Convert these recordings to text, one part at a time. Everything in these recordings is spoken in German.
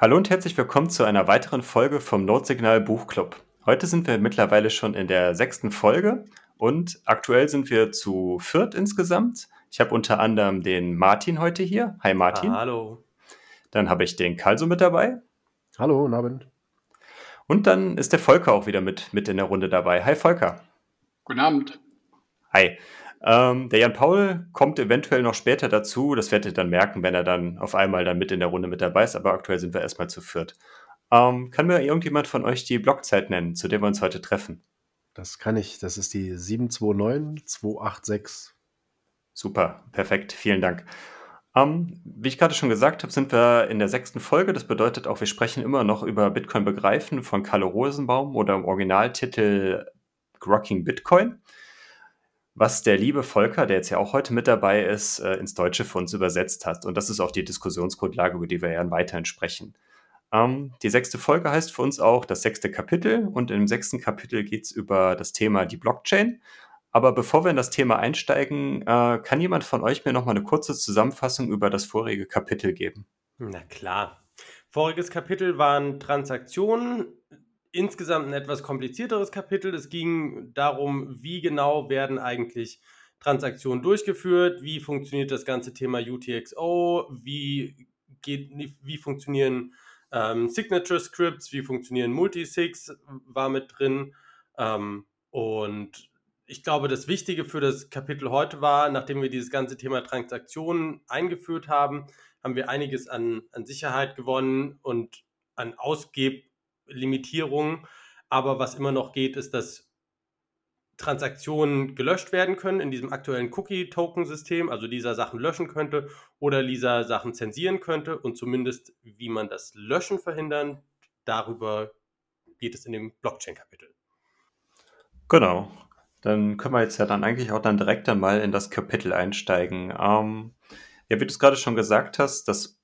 Hallo und herzlich willkommen zu einer weiteren Folge vom Notsignal Buchclub. Heute sind wir mittlerweile schon in der sechsten Folge und aktuell sind wir zu viert insgesamt. Ich habe unter anderem den Martin heute hier. Hi Martin. Hallo. Dann habe ich den Kalso mit dabei. Hallo, guten Abend. Und dann ist der Volker auch wieder mit, mit in der Runde dabei. Hi Volker. Guten Abend. Hi. Ähm, der Jan Paul kommt eventuell noch später dazu. Das werdet ihr dann merken, wenn er dann auf einmal dann mit in der Runde mit dabei ist. Aber aktuell sind wir erstmal zu viert. Ähm, kann mir irgendjemand von euch die Blockzeit nennen, zu der wir uns heute treffen? Das kann ich. Das ist die 729286. Super, perfekt. Vielen Dank. Ähm, wie ich gerade schon gesagt habe, sind wir in der sechsten Folge. Das bedeutet auch, wir sprechen immer noch über Bitcoin begreifen von Carlo Rosenbaum oder im Originaltitel Grocking Bitcoin was der liebe Volker, der jetzt ja auch heute mit dabei ist, äh, ins Deutsche für uns übersetzt hat. Und das ist auch die Diskussionsgrundlage, über die wir ja weiterhin sprechen. Ähm, die sechste Folge heißt für uns auch das sechste Kapitel und im sechsten Kapitel geht es über das Thema die Blockchain. Aber bevor wir in das Thema einsteigen, äh, kann jemand von euch mir noch mal eine kurze Zusammenfassung über das vorige Kapitel geben? Na klar. Voriges Kapitel waren Transaktionen, insgesamt ein etwas komplizierteres Kapitel. Es ging darum, wie genau werden eigentlich Transaktionen durchgeführt, wie funktioniert das ganze Thema UTXO, wie, geht, wie funktionieren ähm, Signature Scripts, wie funktionieren Multisigs, war mit drin. Ähm, und ich glaube, das Wichtige für das Kapitel heute war, nachdem wir dieses ganze Thema Transaktionen eingeführt haben, haben wir einiges an, an Sicherheit gewonnen und an Ausgeb Limitierungen. Aber was immer noch geht, ist, dass Transaktionen gelöscht werden können in diesem aktuellen Cookie-Token-System, also dieser Sachen löschen könnte oder dieser Sachen zensieren könnte und zumindest, wie man das Löschen verhindern, darüber geht es in dem Blockchain-Kapitel. Genau. Dann können wir jetzt ja dann eigentlich auch dann direkt einmal in das Kapitel einsteigen. Ähm, ja, wie du es gerade schon gesagt hast, dass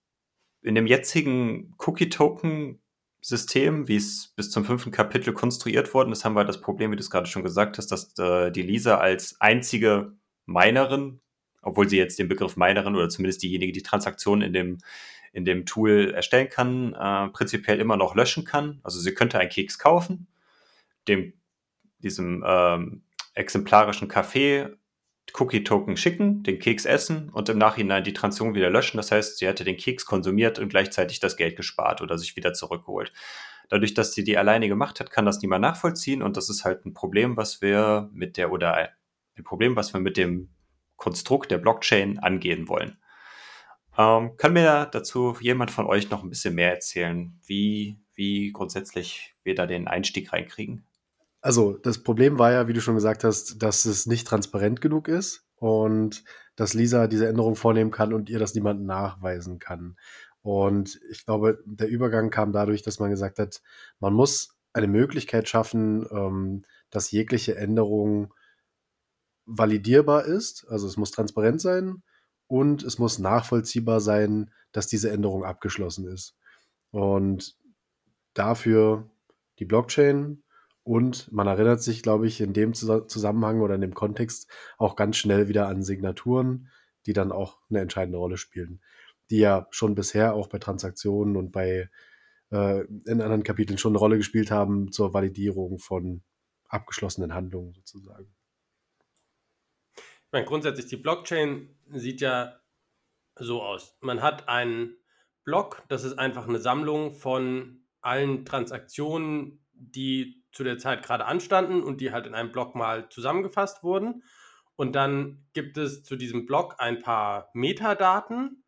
in dem jetzigen Cookie-Token System, wie es bis zum fünften Kapitel konstruiert worden ist, haben wir das Problem, wie du es gerade schon gesagt hast, dass äh, die Lisa als einzige Minerin, obwohl sie jetzt den Begriff Minerin oder zumindest diejenige, die Transaktionen in dem, in dem Tool erstellen kann, äh, prinzipiell immer noch löschen kann. Also sie könnte einen Keks kaufen, dem, diesem ähm, exemplarischen Kaffee Cookie-Token schicken, den Keks essen und im Nachhinein die Transaktion wieder löschen. Das heißt, sie hätte den Keks konsumiert und gleichzeitig das Geld gespart oder sich wieder zurückgeholt. Dadurch, dass sie die alleine gemacht hat, kann das niemand nachvollziehen und das ist halt ein Problem, was wir mit der oder ein Problem, was wir mit dem Konstrukt der Blockchain angehen wollen. Ähm, kann mir dazu jemand von euch noch ein bisschen mehr erzählen, wie, wie grundsätzlich wir da den Einstieg reinkriegen? Also das Problem war ja, wie du schon gesagt hast, dass es nicht transparent genug ist und dass Lisa diese Änderung vornehmen kann und ihr das niemand nachweisen kann. Und ich glaube, der Übergang kam dadurch, dass man gesagt hat, man muss eine Möglichkeit schaffen, ähm, dass jegliche Änderung validierbar ist. Also es muss transparent sein und es muss nachvollziehbar sein, dass diese Änderung abgeschlossen ist. Und dafür die Blockchain und man erinnert sich, glaube ich, in dem Zusammenhang oder in dem Kontext auch ganz schnell wieder an Signaturen, die dann auch eine entscheidende Rolle spielen. Die ja schon bisher auch bei Transaktionen und bei äh, in anderen Kapiteln schon eine Rolle gespielt haben zur Validierung von abgeschlossenen Handlungen sozusagen. Ich meine, grundsätzlich, die Blockchain sieht ja so aus. Man hat einen Block, das ist einfach eine Sammlung von allen Transaktionen, die zu der Zeit gerade anstanden und die halt in einem Block mal zusammengefasst wurden. Und dann gibt es zu diesem Block ein paar Metadaten.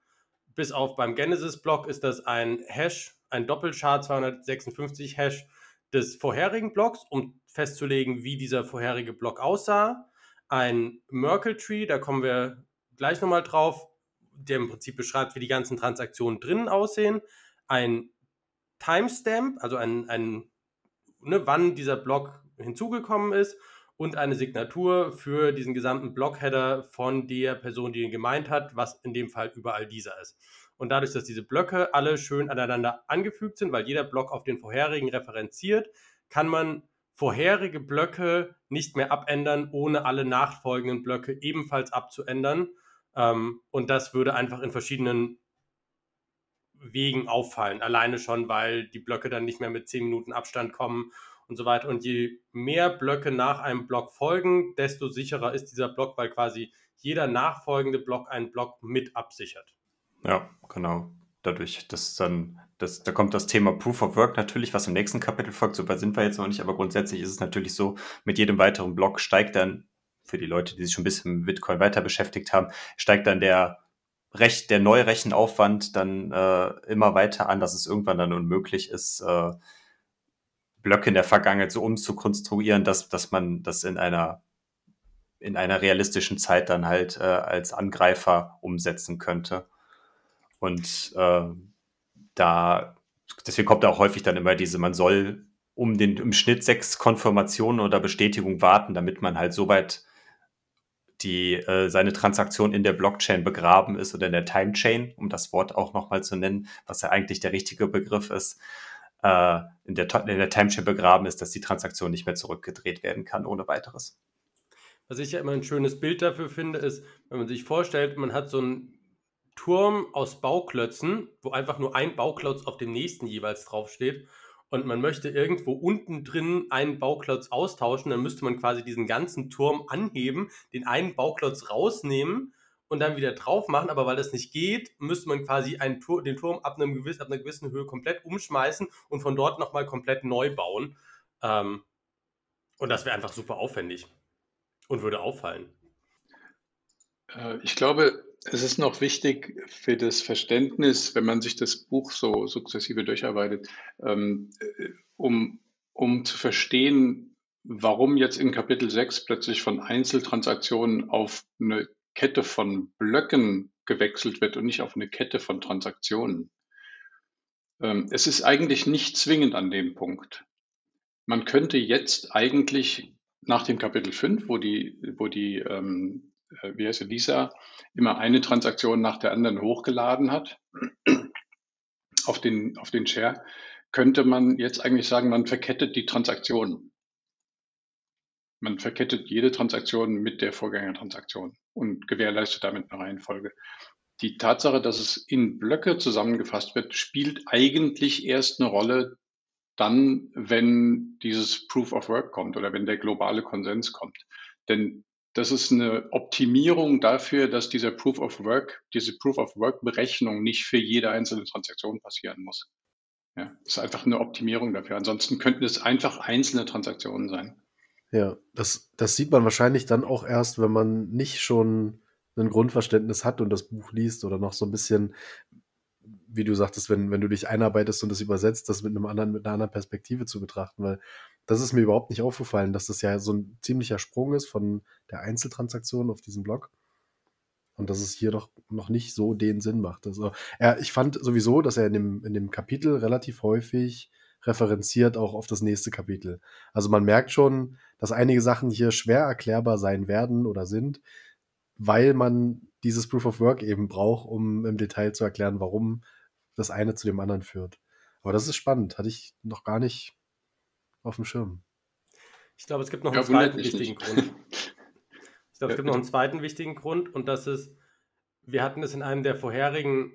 Bis auf beim Genesis-Block ist das ein Hash, ein Doppelchar 256 Hash des vorherigen Blocks, um festzulegen, wie dieser vorherige Block aussah. Ein Merkle Tree, da kommen wir gleich nochmal drauf, der im Prinzip beschreibt, wie die ganzen Transaktionen drinnen aussehen. Ein Timestamp, also ein, ein ne, wann dieser Block hinzugekommen ist und eine Signatur für diesen gesamten Blockheader von der Person, die ihn gemeint hat, was in dem Fall überall dieser ist. Und dadurch, dass diese Blöcke alle schön aneinander angefügt sind, weil jeder Block auf den vorherigen referenziert, kann man vorherige Blöcke nicht mehr abändern, ohne alle nachfolgenden Blöcke ebenfalls abzuändern. Ähm, und das würde einfach in verschiedenen Wegen auffallen. Alleine schon, weil die Blöcke dann nicht mehr mit 10 Minuten Abstand kommen und so weiter. Und je mehr Blöcke nach einem Block folgen, desto sicherer ist dieser Block, weil quasi jeder nachfolgende Block einen Block mit absichert. Ja, genau. Dadurch, dass dann, das, da kommt das Thema Proof of Work natürlich, was im nächsten Kapitel folgt. So weit sind wir jetzt noch nicht, aber grundsätzlich ist es natürlich so, mit jedem weiteren Block steigt dann, für die Leute, die sich schon ein bisschen mit Bitcoin weiter beschäftigt haben, steigt dann der Recht, der Neurechenaufwand dann äh, immer weiter an, dass es irgendwann dann unmöglich ist, äh, Blöcke in der Vergangenheit so umzukonstruieren, dass, dass man das in einer in einer realistischen Zeit dann halt äh, als Angreifer umsetzen könnte. Und äh, da, deswegen kommt auch häufig dann immer diese, man soll um den im Schnitt sechs Konfirmationen oder Bestätigungen warten, damit man halt soweit die äh, seine Transaktion in der Blockchain begraben ist oder in der Timechain, um das Wort auch nochmal zu nennen, was ja eigentlich der richtige Begriff ist, äh, in, der, in der Timechain begraben ist, dass die Transaktion nicht mehr zurückgedreht werden kann ohne weiteres. Was ich ja immer ein schönes Bild dafür finde, ist, wenn man sich vorstellt, man hat so einen Turm aus Bauklötzen, wo einfach nur ein Bauklotz auf dem nächsten jeweils draufsteht und man möchte irgendwo unten drin einen Bauklotz austauschen, dann müsste man quasi diesen ganzen Turm anheben, den einen Bauklotz rausnehmen und dann wieder drauf machen. Aber weil das nicht geht, müsste man quasi einen Tur den Turm ab, einem gewissen, ab einer gewissen Höhe komplett umschmeißen und von dort nochmal komplett neu bauen. Ähm, und das wäre einfach super aufwendig und würde auffallen. Äh, ich glaube, es ist noch wichtig für das Verständnis, wenn man sich das Buch so sukzessive durcharbeitet, ähm, äh, um, um zu verstehen, warum jetzt in Kapitel 6 plötzlich von Einzeltransaktionen auf eine Kette von Blöcken gewechselt wird und nicht auf eine Kette von Transaktionen. Ähm, es ist eigentlich nicht zwingend an dem Punkt. Man könnte jetzt eigentlich nach dem Kapitel 5, wo die, wo die ähm, äh, wie heißt Lisa, immer eine Transaktion nach der anderen hochgeladen hat auf den, auf den Share, könnte man jetzt eigentlich sagen, man verkettet die Transaktionen. Man verkettet jede Transaktion mit der Vorgängertransaktion und gewährleistet damit eine Reihenfolge. Die Tatsache, dass es in Blöcke zusammengefasst wird, spielt eigentlich erst eine Rolle dann, wenn dieses Proof of Work kommt oder wenn der globale Konsens kommt. Denn das ist eine Optimierung dafür, dass dieser Proof of Work, diese Proof of Work Berechnung nicht für jede einzelne Transaktion passieren muss. Ja, das ist einfach eine Optimierung dafür. Ansonsten könnten es einfach einzelne Transaktionen sein. Ja, das, das sieht man wahrscheinlich dann auch erst, wenn man nicht schon ein Grundverständnis hat und das Buch liest oder noch so ein bisschen, wie du sagtest, wenn, wenn du dich einarbeitest und das übersetzt, das mit einem anderen, mit einer anderen Perspektive zu betrachten, weil das ist mir überhaupt nicht aufgefallen, dass das ja so ein ziemlicher Sprung ist von der Einzeltransaktion auf diesem Blog. Und dass es hier doch noch nicht so den Sinn macht. Also, er, ich fand sowieso, dass er in dem, in dem Kapitel relativ häufig referenziert auch auf das nächste Kapitel. Also man merkt schon, dass einige Sachen hier schwer erklärbar sein werden oder sind, weil man dieses Proof of Work eben braucht, um im Detail zu erklären, warum das eine zu dem anderen führt. Aber das ist spannend, hatte ich noch gar nicht auf dem Schirm. Ich glaube, es gibt noch ja, einen zweiten wichtigen nicht. Grund. Ich glaube, es gibt noch einen zweiten wichtigen Grund und das ist, wir hatten es in einem der vorherigen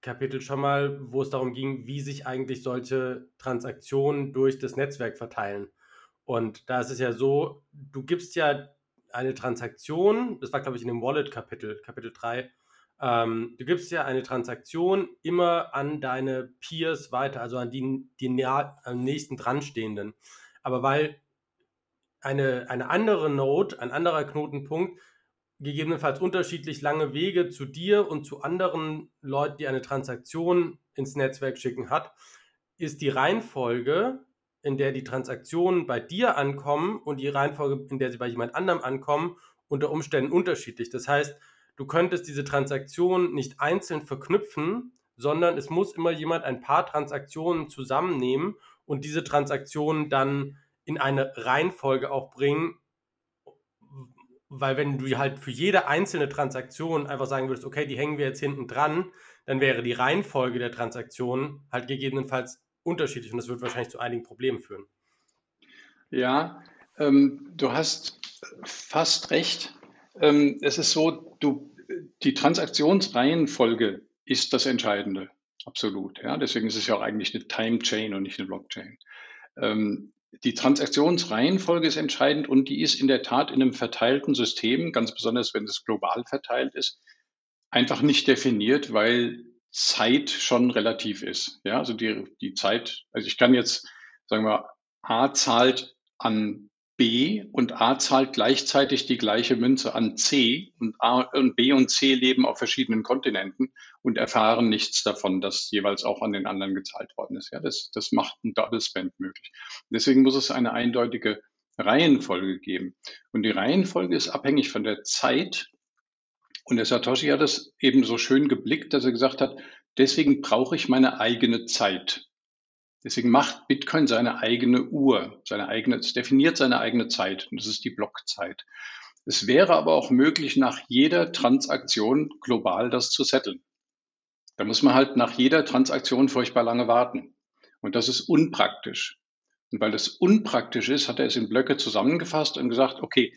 Kapitel schon mal, wo es darum ging, wie sich eigentlich solche Transaktionen durch das Netzwerk verteilen. Und da ist es ja so, du gibst ja eine Transaktion, das war glaube ich in dem Wallet-Kapitel, Kapitel 3, ähm, du gibst ja eine Transaktion immer an deine Peers weiter, also an die, die am nächsten dranstehenden. Aber weil eine, eine andere Node, ein anderer Knotenpunkt, gegebenenfalls unterschiedlich lange Wege zu dir und zu anderen Leuten, die eine Transaktion ins Netzwerk schicken hat, ist die Reihenfolge, in der die Transaktionen bei dir ankommen und die Reihenfolge, in der sie bei jemand anderem ankommen, unter Umständen unterschiedlich. Das heißt, du könntest diese Transaktion nicht einzeln verknüpfen, sondern es muss immer jemand ein paar Transaktionen zusammennehmen und diese Transaktionen dann in eine Reihenfolge auch bringen, weil wenn du halt für jede einzelne Transaktion einfach sagen würdest, okay, die hängen wir jetzt hinten dran, dann wäre die Reihenfolge der Transaktionen halt gegebenenfalls unterschiedlich und das wird wahrscheinlich zu einigen Problemen führen. Ja, ähm, du hast fast recht. Ähm, es ist so, du, die Transaktionsreihenfolge ist das Entscheidende. Absolut. Ja, deswegen ist es ja auch eigentlich eine Time Chain und nicht eine Blockchain. Ähm, die Transaktionsreihenfolge ist entscheidend und die ist in der Tat in einem verteilten System, ganz besonders wenn es global verteilt ist, einfach nicht definiert, weil Zeit schon relativ ist. Ja, also die, die Zeit, also ich kann jetzt, sagen wir, A zahlt an B und A zahlt gleichzeitig die gleiche Münze an C und, A, und B und C leben auf verschiedenen Kontinenten und erfahren nichts davon, dass jeweils auch an den anderen gezahlt worden ist. Ja, das, das macht ein Double Spend möglich. Deswegen muss es eine eindeutige Reihenfolge geben. Und die Reihenfolge ist abhängig von der Zeit. Und der Satoshi hat es eben so schön geblickt, dass er gesagt hat, deswegen brauche ich meine eigene Zeit. Deswegen macht Bitcoin seine eigene Uhr, seine eigene, es definiert seine eigene Zeit und das ist die Blockzeit. Es wäre aber auch möglich, nach jeder Transaktion global das zu setteln. Da muss man halt nach jeder Transaktion furchtbar lange warten. Und das ist unpraktisch. Und weil das unpraktisch ist, hat er es in Blöcke zusammengefasst und gesagt, okay,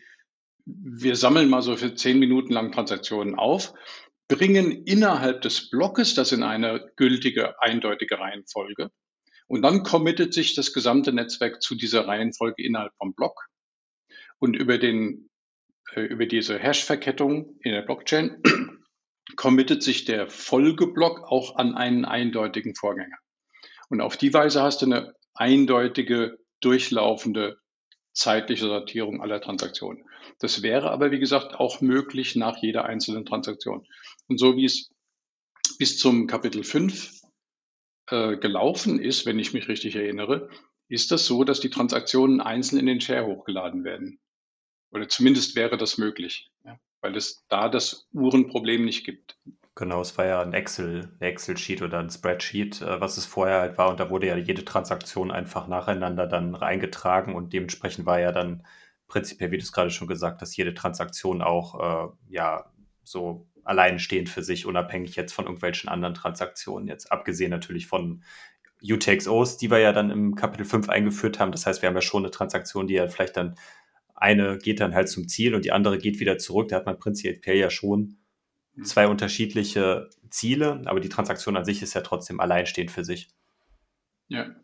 wir sammeln mal so für zehn Minuten lang Transaktionen auf, bringen innerhalb des Blockes das in eine gültige, eindeutige Reihenfolge und dann committet sich das gesamte Netzwerk zu dieser Reihenfolge innerhalb vom Block. Und über, den, äh, über diese Hash-Verkettung in der Blockchain committet sich der Folgeblock auch an einen eindeutigen Vorgänger. Und auf die Weise hast du eine eindeutige, durchlaufende zeitliche Sortierung aller Transaktionen. Das wäre aber, wie gesagt, auch möglich nach jeder einzelnen Transaktion. Und so wie es bis zum Kapitel 5 äh, gelaufen ist, wenn ich mich richtig erinnere, ist das so, dass die Transaktionen einzeln in den Share hochgeladen werden. Oder zumindest wäre das möglich, ja, weil es da das Uhrenproblem nicht gibt. Genau, es war ja ein Excel, Excel-Sheet oder ein Spreadsheet, äh, was es vorher halt war. Und da wurde ja jede Transaktion einfach nacheinander dann reingetragen und dementsprechend war ja dann prinzipiell, wie du es gerade schon gesagt hast, jede Transaktion auch äh, ja so alleinstehend für sich, unabhängig jetzt von irgendwelchen anderen Transaktionen. Jetzt abgesehen natürlich von UTXOs, die wir ja dann im Kapitel 5 eingeführt haben. Das heißt, wir haben ja schon eine Transaktion, die ja vielleicht dann eine geht dann halt zum Ziel und die andere geht wieder zurück. Da hat man prinzipiell ja schon mhm. zwei unterschiedliche Ziele, aber die Transaktion an sich ist ja trotzdem alleinstehend für sich. Ja.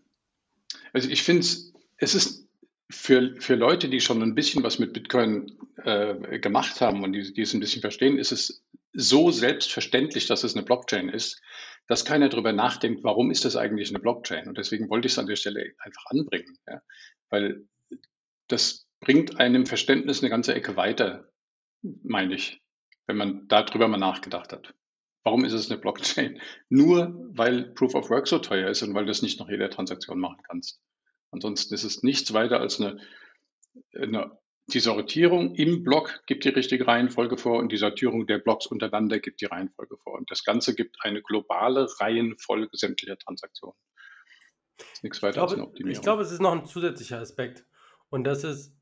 Also ich finde es, es ist für, für Leute, die schon ein bisschen was mit Bitcoin äh, gemacht haben und die, die es ein bisschen verstehen, ist es so selbstverständlich, dass es eine Blockchain ist, dass keiner darüber nachdenkt, warum ist das eigentlich eine Blockchain? Und deswegen wollte ich es an der Stelle einfach anbringen, ja? weil das bringt einem Verständnis eine ganze Ecke weiter, meine ich, wenn man darüber mal nachgedacht hat. Warum ist es eine Blockchain? Nur weil Proof of Work so teuer ist und weil du das nicht nach jeder Transaktion machen kannst. Ansonsten ist es nichts weiter als eine, eine die Sortierung im Block gibt die richtige Reihenfolge vor und die Sortierung der Blocks untereinander gibt die Reihenfolge vor. Und das Ganze gibt eine globale Reihenfolge sämtlicher Transaktionen. Nichts weiter ich glaube, als eine Optimierung. Ich glaube, es ist noch ein zusätzlicher Aspekt. Und das ist,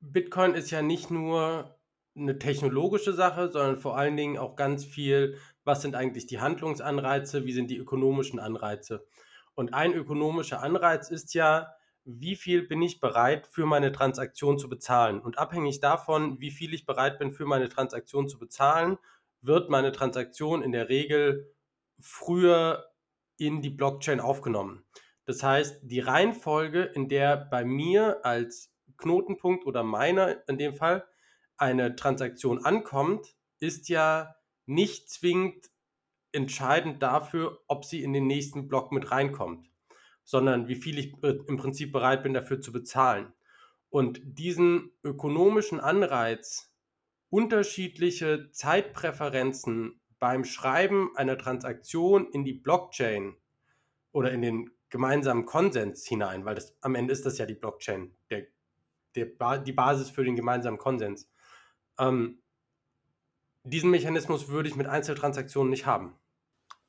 Bitcoin ist ja nicht nur eine technologische Sache, sondern vor allen Dingen auch ganz viel, was sind eigentlich die Handlungsanreize, wie sind die ökonomischen Anreize. Und ein ökonomischer Anreiz ist ja, wie viel bin ich bereit für meine Transaktion zu bezahlen. Und abhängig davon, wie viel ich bereit bin für meine Transaktion zu bezahlen, wird meine Transaktion in der Regel früher in die Blockchain aufgenommen. Das heißt, die Reihenfolge, in der bei mir als Knotenpunkt oder meiner in dem Fall eine Transaktion ankommt, ist ja nicht zwingend entscheidend dafür, ob sie in den nächsten Block mit reinkommt sondern wie viel ich im Prinzip bereit bin dafür zu bezahlen. Und diesen ökonomischen Anreiz, unterschiedliche Zeitpräferenzen beim Schreiben einer Transaktion in die Blockchain oder in den gemeinsamen Konsens hinein, weil das am Ende ist das ja die Blockchain, der, der, die Basis für den gemeinsamen Konsens. Ähm, diesen Mechanismus würde ich mit Einzeltransaktionen nicht haben.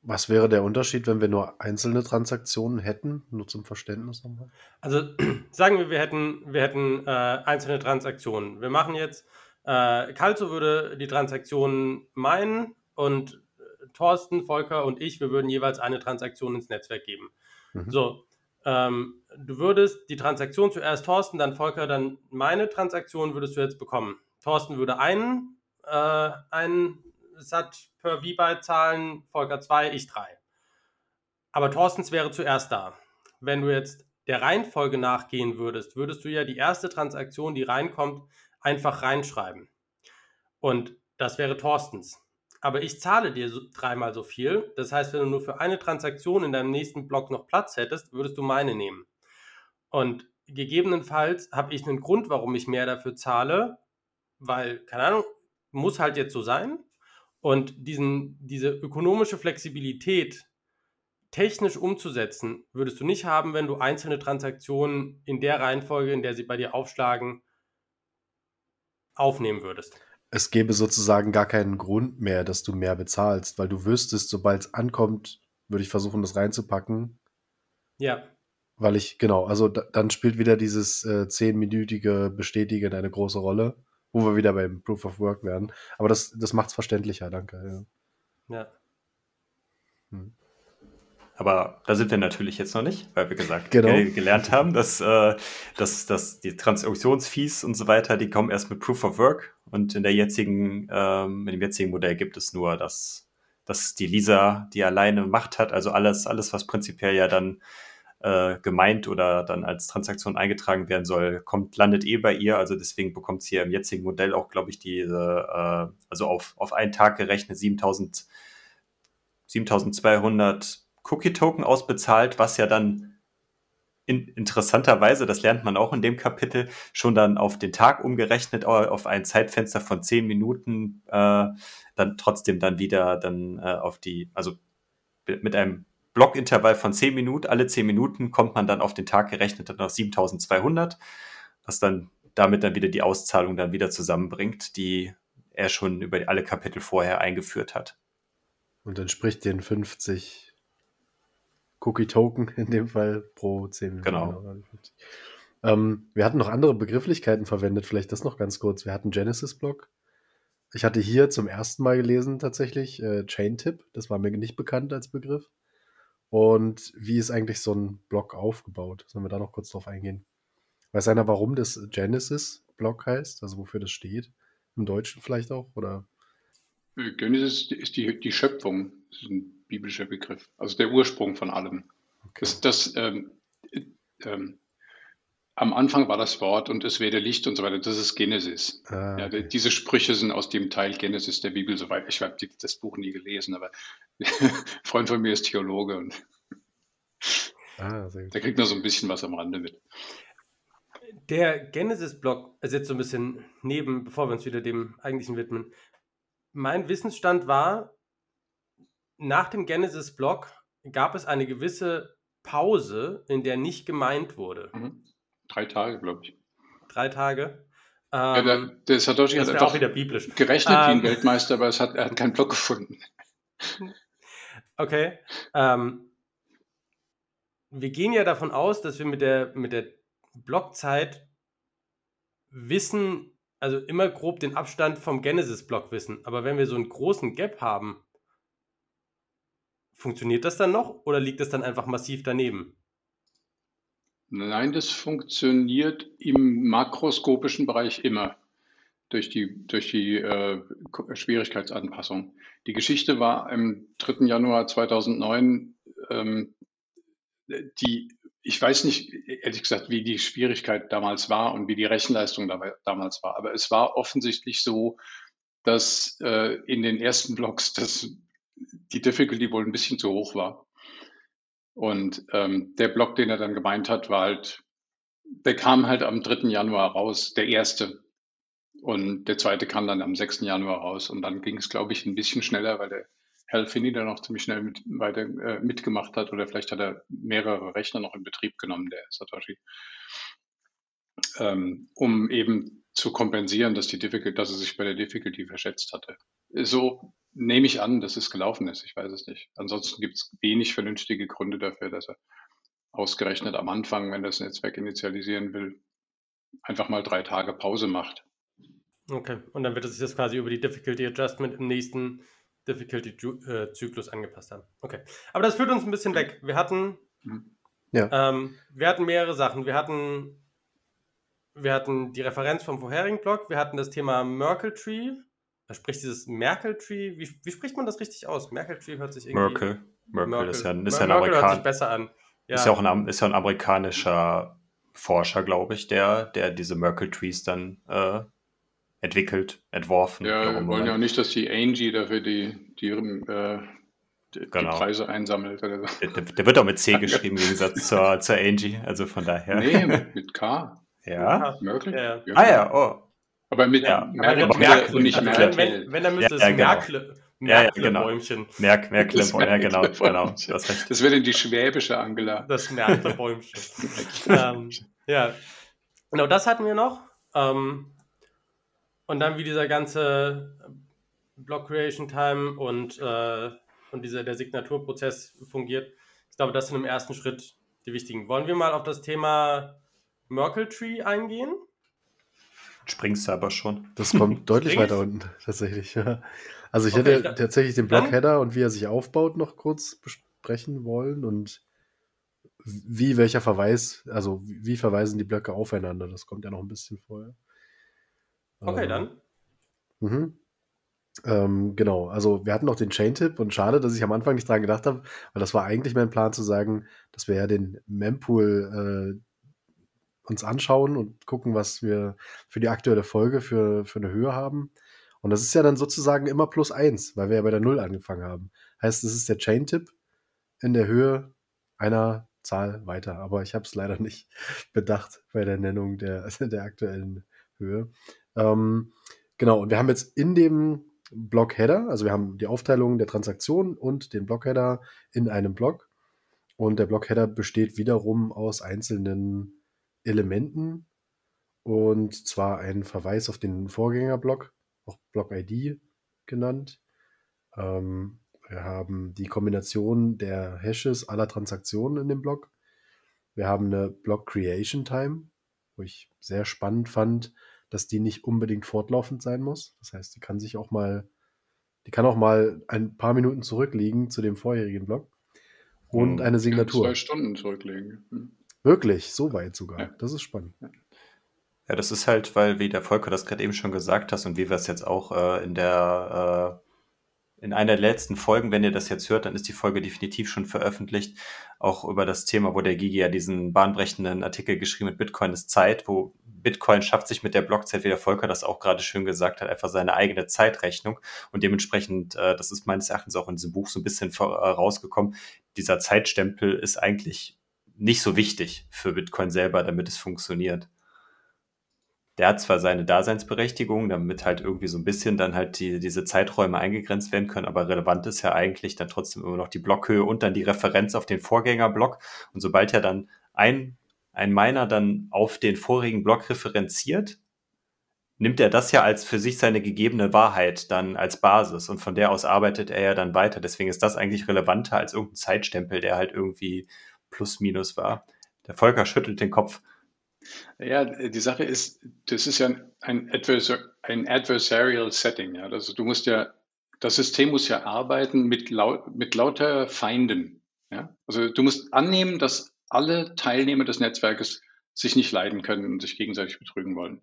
Was wäre der Unterschied, wenn wir nur einzelne Transaktionen hätten? Nur zum Verständnis nochmal. Also sagen wir, wir hätten, wir hätten äh, einzelne Transaktionen. Wir machen jetzt, äh, Calzo würde die Transaktionen meinen und äh, Thorsten, Volker und ich, wir würden jeweils eine Transaktion ins Netzwerk geben. Mhm. So, ähm, du würdest die Transaktion zuerst Thorsten, dann Volker, dann meine Transaktion würdest du jetzt bekommen. Thorsten würde einen, äh, einen Sat per V-Byte zahlen, Volker 2, ich 3. Aber Thorstens wäre zuerst da. Wenn du jetzt der Reihenfolge nachgehen würdest, würdest du ja die erste Transaktion, die reinkommt, einfach reinschreiben. Und das wäre Thorstens. Aber ich zahle dir so, dreimal so viel. Das heißt, wenn du nur für eine Transaktion in deinem nächsten Block noch Platz hättest, würdest du meine nehmen. Und gegebenenfalls habe ich einen Grund, warum ich mehr dafür zahle, weil, keine Ahnung, muss halt jetzt so sein. Und diesen, diese ökonomische Flexibilität technisch umzusetzen, würdest du nicht haben, wenn du einzelne Transaktionen in der Reihenfolge, in der sie bei dir aufschlagen, aufnehmen würdest. Es gäbe sozusagen gar keinen Grund mehr, dass du mehr bezahlst, weil du wüsstest, sobald es ankommt, würde ich versuchen, das reinzupacken. Ja. Weil ich, genau, also da, dann spielt wieder dieses äh, zehnminütige Bestätigen eine große Rolle, wo wir wieder beim Proof of Work werden. Aber das, das macht es verständlicher, danke. Ja. ja. Hm. Aber da sind wir natürlich jetzt noch nicht, weil wir gesagt genau. gelernt haben, dass, äh, dass, dass die Transaktionsfees und so weiter, die kommen erst mit Proof of Work und in der jetzigen, ähm, in dem jetzigen Modell gibt es nur, dass, dass die Lisa die alleine Macht hat, also alles, alles, was prinzipiell ja dann äh, gemeint oder dann als Transaktion eingetragen werden soll, kommt, landet eh bei ihr. Also deswegen bekommt sie ja im jetzigen Modell auch, glaube ich, diese, äh, also auf, auf einen Tag gerechnet 7000, 7200 Cookie-Token ausbezahlt, was ja dann in, interessanterweise, das lernt man auch in dem Kapitel, schon dann auf den Tag umgerechnet, auf ein Zeitfenster von zehn Minuten, äh, dann trotzdem dann wieder dann äh, auf die, also mit einem Blockintervall von zehn Minuten, alle zehn Minuten kommt man dann auf den Tag gerechnet dann auf 7200, was dann damit dann wieder die Auszahlung dann wieder zusammenbringt, die er schon über alle Kapitel vorher eingeführt hat. Und entspricht den 50 Cookie-Token in dem Fall pro 10 Minuten. Genau. Ähm, wir hatten noch andere Begrifflichkeiten verwendet, vielleicht das noch ganz kurz. Wir hatten Genesis-Block. Ich hatte hier zum ersten Mal gelesen tatsächlich äh, Chain-Tip. Das war mir nicht bekannt als Begriff. Und wie ist eigentlich so ein Block aufgebaut? Sollen wir da noch kurz drauf eingehen? Weiß einer, warum das Genesis-Block heißt? Also wofür das steht? Im Deutschen vielleicht auch? Oder? Genesis ist die, die Schöpfung. Das ist ein biblischer Begriff, also der Ursprung von allem. Okay. Das, das ähm, ähm, am Anfang war das Wort und es werde Licht und so weiter. Das ist Genesis. Ah, okay. ja, diese Sprüche sind aus dem Teil Genesis der Bibel, soweit ich habe das Buch nie gelesen, aber ein Freund von mir ist Theologe und ah, der kriegt nur so ein bisschen was am Rande mit. Der Genesis-Blog ist jetzt so ein bisschen neben, bevor wir uns wieder dem eigentlichen widmen. Mein Wissensstand war, nach dem Genesis-Block gab es eine gewisse Pause, in der nicht gemeint wurde. Mhm. Drei Tage, glaube ich. Drei Tage. Ähm, ja, der, ähm, der Satoshi hat einfach auch wieder biblisch. gerechnet ähm, wie ein ähm, Weltmeister, aber es hat, er hat keinen Block gefunden. Okay. Ähm, wir gehen ja davon aus, dass wir mit der, mit der Blockzeit wissen, also immer grob den Abstand vom Genesis-Block wissen. Aber wenn wir so einen großen Gap haben, Funktioniert das dann noch oder liegt das dann einfach massiv daneben? Nein, das funktioniert im makroskopischen Bereich immer durch die, durch die äh, Schwierigkeitsanpassung. Die Geschichte war am 3. Januar 2009, ähm, die, ich weiß nicht, ehrlich gesagt, wie die Schwierigkeit damals war und wie die Rechenleistung dabei, damals war, aber es war offensichtlich so, dass äh, in den ersten Blocks das die Difficulty wohl ein bisschen zu hoch war. Und ähm, der Block, den er dann gemeint hat, war halt, der kam halt am 3. Januar raus, der erste. Und der zweite kam dann am 6. Januar raus. Und dann ging es, glaube ich, ein bisschen schneller, weil der Hal Finney dann noch ziemlich schnell mit, weiter äh, mitgemacht hat. Oder vielleicht hat er mehrere Rechner noch in Betrieb genommen, der Satoshi. Ähm, um eben zu kompensieren, dass, die dass er sich bei der Difficulty verschätzt hatte. So nehme ich an, dass es gelaufen ist. Ich weiß es nicht. Ansonsten gibt es wenig vernünftige Gründe dafür, dass er ausgerechnet am Anfang, wenn er das Netzwerk initialisieren will, einfach mal drei Tage Pause macht. Okay, und dann wird es sich das quasi über die Difficulty Adjustment im nächsten Difficulty-Zyklus angepasst haben. Okay, aber das führt uns ein bisschen weg. Wir hatten, mhm. ja. ähm, wir hatten mehrere Sachen. Wir hatten, wir hatten die Referenz vom vorherigen Blog, wir hatten das Thema Merkle Tree, spricht dieses Merkel-Tree, wie, wie, spricht man das richtig aus? Merkel-Tree hört sich irgendwie... Merkel. Merkel, Merkel. ist ja, ist ja ein Merkel hört sich besser an. Ja, ist ja auch ein, ist ja ein amerikanischer Forscher, glaube ich, der, der diese Merkel-Trees dann äh, entwickelt, entworfen. Ja, wir wollen ja auch nicht, dass die Angie dafür die, die, äh, die, die Genau. Preise einsammelt oder so. der, der wird auch mit C geschrieben, im Gegensatz zur, zur Angie. Also von daher. Nee, mit, mit K. Ja. Merkel? Ja. Ah ja, oh. Aber mit Ja. Merkel Aber Merkel, und nicht Merkel. wenn, wenn, dann müsste Ja, es ja, genau. Merkel, Ja, ja, genau. Merkelbäumchen. Merk, Merkel, Das ja, genau, genau. Hast recht. Das wäre dann die schwäbische Angela. Das Merkelbäumchen. ähm, ja, genau, das hatten wir noch. Ähm, und dann wie dieser ganze Block Creation Time und, äh, und dieser, der Signaturprozess fungiert. Ich glaube, das sind im ersten Schritt die wichtigen. Wollen wir mal auf das Thema Merkle Tree eingehen? Springst du aber schon. Das kommt deutlich weiter unten, tatsächlich. ja. Also ich Okay, hätte tatsächlich den Blockheader und wie er sich aufbaut noch kurz besprechen wollen und wie welcher Verweis, also wie wie verweisen die Blöcke aufeinander. Das kommt ja noch ein bisschen vorher. Okay, Ähm, dann. Mhm. Ähm, genau, also wir hatten noch den Chain-Tip und schade, dass ich am Anfang nicht dran gedacht habe, weil das war eigentlich mein Plan zu sagen, dass wir ja den Mempool äh, uns anschauen und gucken, was wir für die aktuelle Folge für, für eine Höhe haben. Und das ist ja dann sozusagen immer plus eins, weil wir ja bei der Null angefangen haben. Heißt, es ist der Chain-Tip in der Höhe einer Zahl weiter. Aber ich habe es leider nicht bedacht bei der Nennung der, der aktuellen Höhe. Ähm, genau, und wir haben jetzt in dem Block-Header, also wir haben die Aufteilung der Transaktion und den Block-Header in einem Block. Und der Block-Header besteht wiederum aus einzelnen Elementen. Und zwar ein Verweis auf den Vorgängerblock, auch Block-ID genannt. Ähm, wir haben die Kombination der Hashes aller Transaktionen in dem Block. Wir haben eine Block Creation Time, wo ich sehr spannend fand, dass die nicht unbedingt fortlaufend sein muss. Das heißt, die kann sich auch mal, die kann auch mal ein paar Minuten zurückliegen zu dem vorherigen Block. Und Hm. eine Signatur. Zwei Stunden zurücklegen. Wirklich, so weit sogar. Ja. Das ist spannend. Ja, das ist halt, weil, wie der Volker das gerade eben schon gesagt hast und wie wir es jetzt auch äh, in der äh, in einer der letzten Folgen, wenn ihr das jetzt hört, dann ist die Folge definitiv schon veröffentlicht, auch über das Thema, wo der Gigi ja diesen bahnbrechenden Artikel geschrieben hat, Bitcoin ist Zeit, wo Bitcoin schafft sich mit der Blockzeit, wie der Volker das auch gerade schön gesagt hat, einfach seine eigene Zeitrechnung und dementsprechend, äh, das ist meines Erachtens auch in diesem Buch so ein bisschen vor, äh, rausgekommen, dieser Zeitstempel ist eigentlich nicht so wichtig für Bitcoin selber, damit es funktioniert der hat zwar seine Daseinsberechtigung, damit halt irgendwie so ein bisschen dann halt die, diese Zeiträume eingegrenzt werden können, aber relevant ist ja eigentlich dann trotzdem immer noch die Blockhöhe und dann die Referenz auf den Vorgängerblock. Und sobald ja dann ein, ein Miner dann auf den vorigen Block referenziert, nimmt er das ja als für sich seine gegebene Wahrheit dann als Basis und von der aus arbeitet er ja dann weiter. Deswegen ist das eigentlich relevanter als irgendein Zeitstempel, der halt irgendwie plus minus war. Der Volker schüttelt den Kopf. Ja, die Sache ist, das ist ja ein, Adversar ein adversarial Setting. Ja? Also du musst ja, das System muss ja arbeiten mit, lau mit lauter Feinden. Ja? Also du musst annehmen, dass alle Teilnehmer des Netzwerkes sich nicht leiden können und sich gegenseitig betrügen wollen.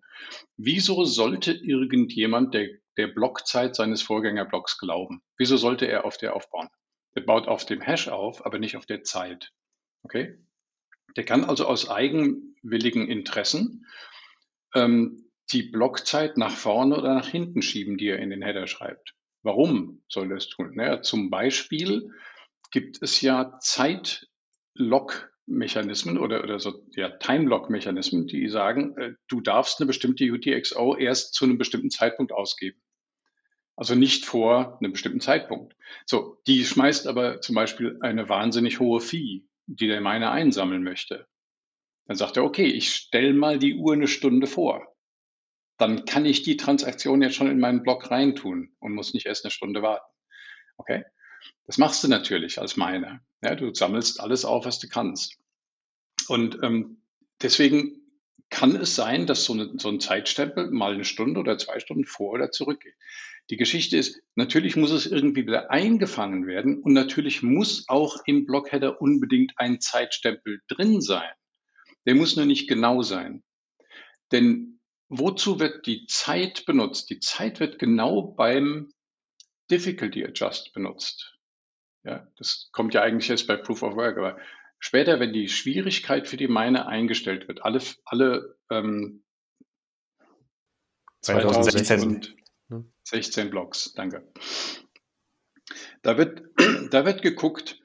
Wieso sollte irgendjemand der, der Blockzeit seines Vorgängerblocks glauben? Wieso sollte er auf der aufbauen? Der baut auf dem Hash auf, aber nicht auf der Zeit. Okay? Der kann also aus eigenwilligen Interessen ähm, die Blockzeit nach vorne oder nach hinten schieben, die er in den Header schreibt. Warum soll er es tun? Naja, zum Beispiel gibt es ja Zeit-Lock-Mechanismen oder, oder so ja, Time-Lock-Mechanismen, die sagen, äh, du darfst eine bestimmte UTXO erst zu einem bestimmten Zeitpunkt ausgeben. Also nicht vor einem bestimmten Zeitpunkt. So, die schmeißt aber zum Beispiel eine wahnsinnig hohe Fee, die der Miner einsammeln möchte. Dann sagt er, okay, ich stelle mal die Uhr eine Stunde vor. Dann kann ich die Transaktion jetzt schon in meinen Block reintun und muss nicht erst eine Stunde warten. Okay? Das machst du natürlich als Miner. Ja, du sammelst alles auf, was du kannst. Und ähm, deswegen kann es sein, dass so, eine, so ein Zeitstempel mal eine Stunde oder zwei Stunden vor oder zurück geht. Die Geschichte ist, natürlich muss es irgendwie wieder eingefangen werden und natürlich muss auch im Blockheader unbedingt ein Zeitstempel drin sein. Der muss nur nicht genau sein. Denn wozu wird die Zeit benutzt? Die Zeit wird genau beim Difficulty Adjust benutzt. Ja, das kommt ja eigentlich erst bei Proof of Work, aber später, wenn die Schwierigkeit für die Miner eingestellt wird, alle, alle ähm, 2016 16 Blocks, danke. Da wird, da wird geguckt,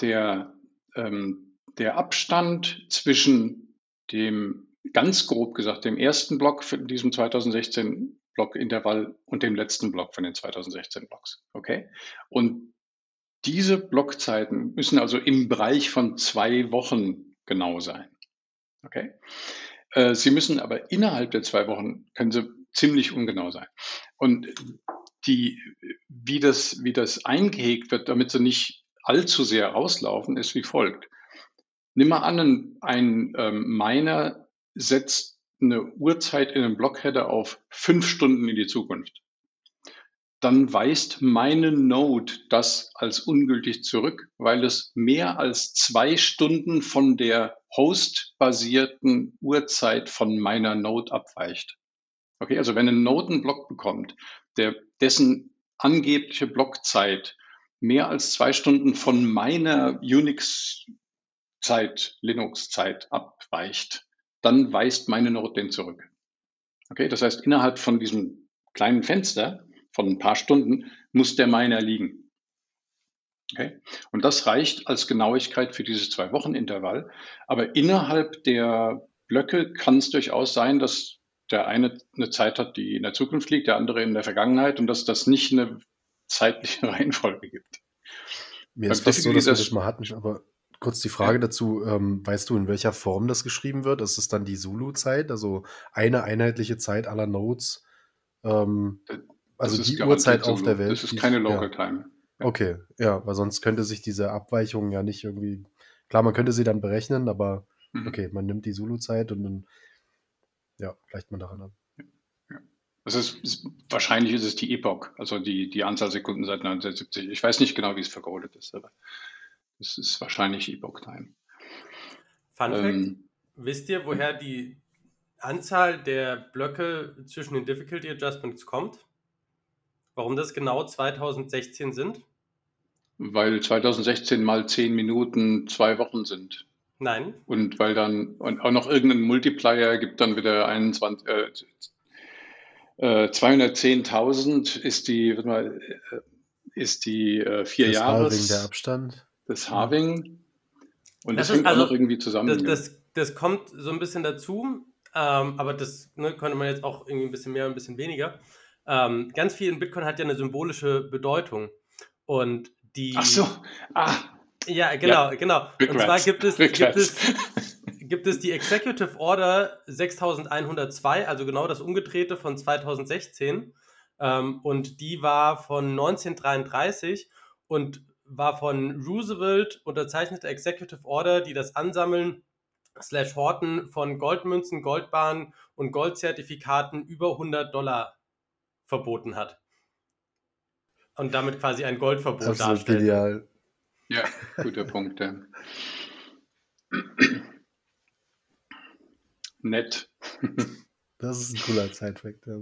der, ähm, der Abstand zwischen dem, ganz grob gesagt, dem ersten Block von diesem 2016 Block-Intervall und dem letzten Block von den 2016 Blocks. Okay? Und diese Blockzeiten müssen also im Bereich von zwei Wochen genau sein. Okay? Äh, sie müssen aber innerhalb der zwei Wochen, können sie ziemlich ungenau sein. Und die, wie das, wie das eingehegt wird, damit sie nicht allzu sehr rauslaufen, ist wie folgt. Nimm mal an, ein, ähm, Miner setzt eine Uhrzeit in einem Blockheader auf fünf Stunden in die Zukunft. Dann weist meine Node das als ungültig zurück, weil es mehr als zwei Stunden von der Host-basierten Uhrzeit von meiner Node abweicht. Okay, also wenn ein Node einen Block bekommt, der, dessen angebliche Blockzeit mehr als zwei Stunden von meiner Unix-Zeit, Linux-Zeit abweicht, dann weist meine Node den zurück. Okay, das heißt, innerhalb von diesem kleinen Fenster von ein paar Stunden muss der Miner liegen. Okay? Und das reicht als Genauigkeit für dieses Zwei-Wochen-Intervall. Aber innerhalb der Blöcke kann es durchaus sein, dass der eine eine Zeit hat, die in der Zukunft liegt, der andere in der Vergangenheit und dass das nicht eine zeitliche Reihenfolge gibt. Mir ist fast so, dass wir das mal hatten, aber kurz die Frage ja. dazu, ähm, weißt du, in welcher Form das geschrieben wird? Ist es dann die Zulu-Zeit, also eine einheitliche Zeit aller Nodes? Ähm, also die Uhrzeit auf der Welt? Das ist keine Local. Time. Ja. Okay, ja, weil sonst könnte sich diese Abweichung ja nicht irgendwie, klar, man könnte sie dann berechnen, aber mhm. okay, man nimmt die Zulu-Zeit und dann ja, gleicht man daran an. Das ist, wahrscheinlich ist es die Epoch, also die, die Anzahl Sekunden seit 1970. Ich weiß nicht genau, wie es vercodet ist, aber es ist wahrscheinlich Epoch Time. Fun ähm, wisst ihr, woher die Anzahl der Blöcke zwischen den Difficulty Adjustments kommt? Warum das genau 2016 sind? Weil 2016 mal 10 Minuten zwei Wochen sind. Nein. Und weil dann und auch noch irgendein Multiplier gibt dann wieder 21, äh, äh, 210.000 ist die, warte mal, äh, ist die äh, vier das Jahres. Halving der Abstand. Das Halving. Und das, das hängt also, auch noch irgendwie zusammen. Das, das, das, kommt so ein bisschen dazu, ähm, aber das ne, könnte man jetzt auch irgendwie ein bisschen mehr, ein bisschen weniger. Ähm, ganz viel in Bitcoin hat ja eine symbolische Bedeutung. Und die. Ach so, ah, ja, genau, ja. genau. Rückwärts. Und zwar gibt es, gibt es, gibt es die Executive Order 6102, also genau das Umgedrehte von 2016. Ähm, und die war von 1933 und war von Roosevelt unterzeichnete Executive Order, die das Ansammeln slash Horten von Goldmünzen, Goldbahnen und Goldzertifikaten über 100 Dollar verboten hat. Und damit quasi ein Goldverbot Absolut darstellt. Genial. Ja, guter Punkt. Ja. Nett. Das ist ein cooler Zeitfakt. Ja.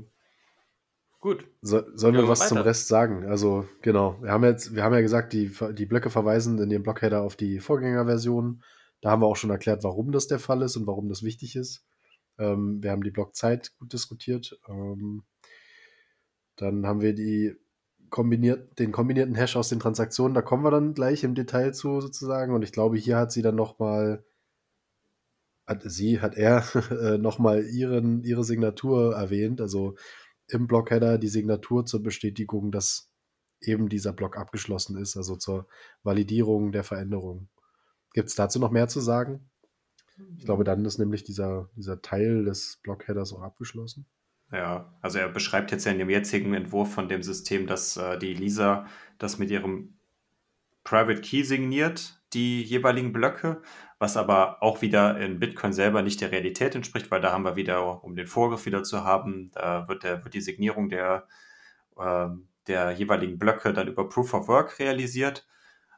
Gut. So, sollen wir, wir was weiter. zum Rest sagen? Also, genau. Wir haben jetzt, wir haben ja gesagt, die, die Blöcke verweisen in dem Blockheader auf die Vorgängerversion. Da haben wir auch schon erklärt, warum das der Fall ist und warum das wichtig ist. Ähm, wir haben die Blockzeit gut diskutiert. Ähm, dann haben wir die kombiniert, den kombinierten Hash aus den Transaktionen, da kommen wir dann gleich im Detail zu sozusagen. Und ich glaube, hier hat sie dann nochmal, hat sie, hat er äh, nochmal ihren, ihre Signatur erwähnt, also im Blockheader die Signatur zur Bestätigung, dass eben dieser Block abgeschlossen ist, also zur Validierung der Veränderung. Gibt es dazu noch mehr zu sagen? Ich glaube, dann ist nämlich dieser, dieser Teil des Blockheaders auch abgeschlossen. Ja, also er beschreibt jetzt ja in dem jetzigen Entwurf von dem System, dass äh, die Lisa das mit ihrem Private Key signiert, die jeweiligen Blöcke, was aber auch wieder in Bitcoin selber nicht der Realität entspricht, weil da haben wir wieder, um den Vorgriff wieder zu haben, da wird, der, wird die Signierung der, äh, der jeweiligen Blöcke dann über Proof of Work realisiert.